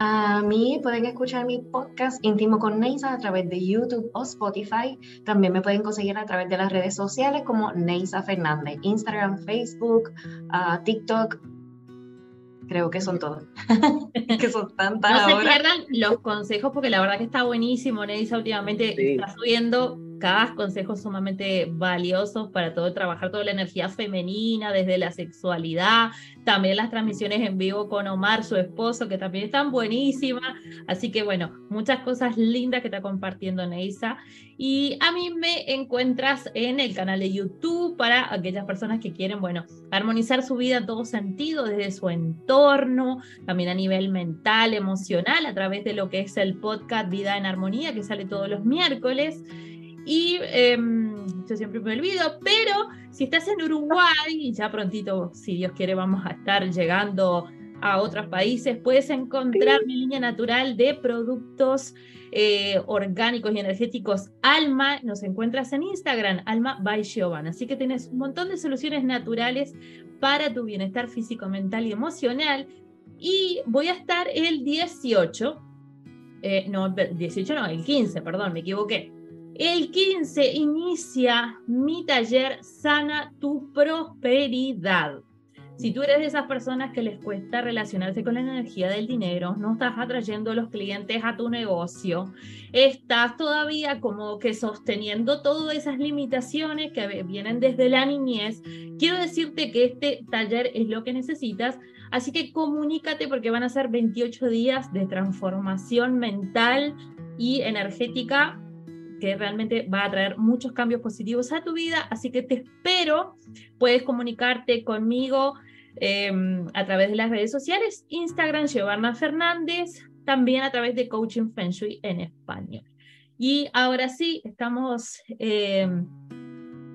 a mí pueden escuchar mi podcast íntimo con Neisa a través de YouTube o Spotify. También me pueden conseguir a través de las redes sociales como Neisa Fernández, Instagram, Facebook, uh, TikTok. Creo que son todos. que son tantas. No se pierdan los consejos porque la verdad que está buenísimo. Neisa últimamente está subiendo cada consejo sumamente valiosos para todo trabajar toda la energía femenina, desde la sexualidad, también las transmisiones en vivo con Omar, su esposo, que también están buenísimas. Así que bueno, muchas cosas lindas que está compartiendo Neisa. Y a mí me encuentras en el canal de YouTube para aquellas personas que quieren, bueno, armonizar su vida en todo sentido, desde su entorno, también a nivel mental, emocional, a través de lo que es el podcast Vida en Armonía, que sale todos los miércoles. Y em, yo siempre me olvido, pero si estás en Uruguay, ya prontito, si Dios quiere, vamos a estar llegando a otros países, puedes encontrar mi línea natural de productos eh, orgánicos y energéticos Alma. Nos encuentras en Instagram, Alma by Giovanna. Así que tienes un montón de soluciones naturales para tu bienestar físico, mental y emocional. Y voy a estar el 18, eh, no, 18 no, el 15, perdón, me equivoqué el 15 inicia mi taller Sana tu Prosperidad. Si tú eres de esas personas que les cuesta relacionarse con la energía del dinero, no estás atrayendo los clientes a tu negocio, estás todavía como que sosteniendo todas esas limitaciones que vienen desde la niñez, quiero decirte que este taller es lo que necesitas, así que comunícate porque van a ser 28 días de transformación mental y energética que realmente va a traer muchos cambios positivos a tu vida, así que te espero, puedes comunicarte conmigo Em, a través de las redes sociales, Instagram, Giovanna Fernández, también a través de Coaching Feng Shui en español. Y ahora sí, estamos em,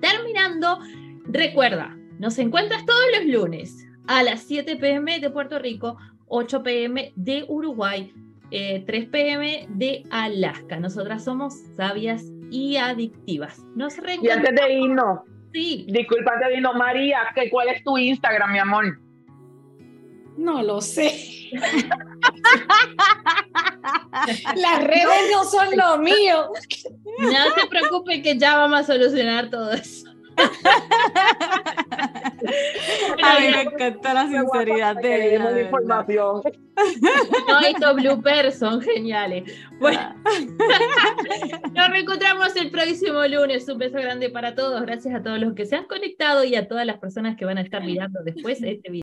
terminando. Recuerda, nos encuentras todos los lunes a las 7 pm de Puerto Rico, 8 pm de Uruguay, 3 eh, pm de Alaska. Nosotras somos sabias y adictivas. Nos y antes de irnos, Sí. Disculpa, te vino María, ¿cuál es tu Instagram, mi amor? No lo sé. Las redes no son lo mío. No te preocupes que ya vamos a solucionar todo eso. A mí me encanta la sinceridad de ella. información. No, estos bloopers son geniales. Bueno, nos reencontramos el próximo lunes. Un beso grande para todos. Gracias a todos los que se han conectado y a todas las personas que van a estar mirando después este video.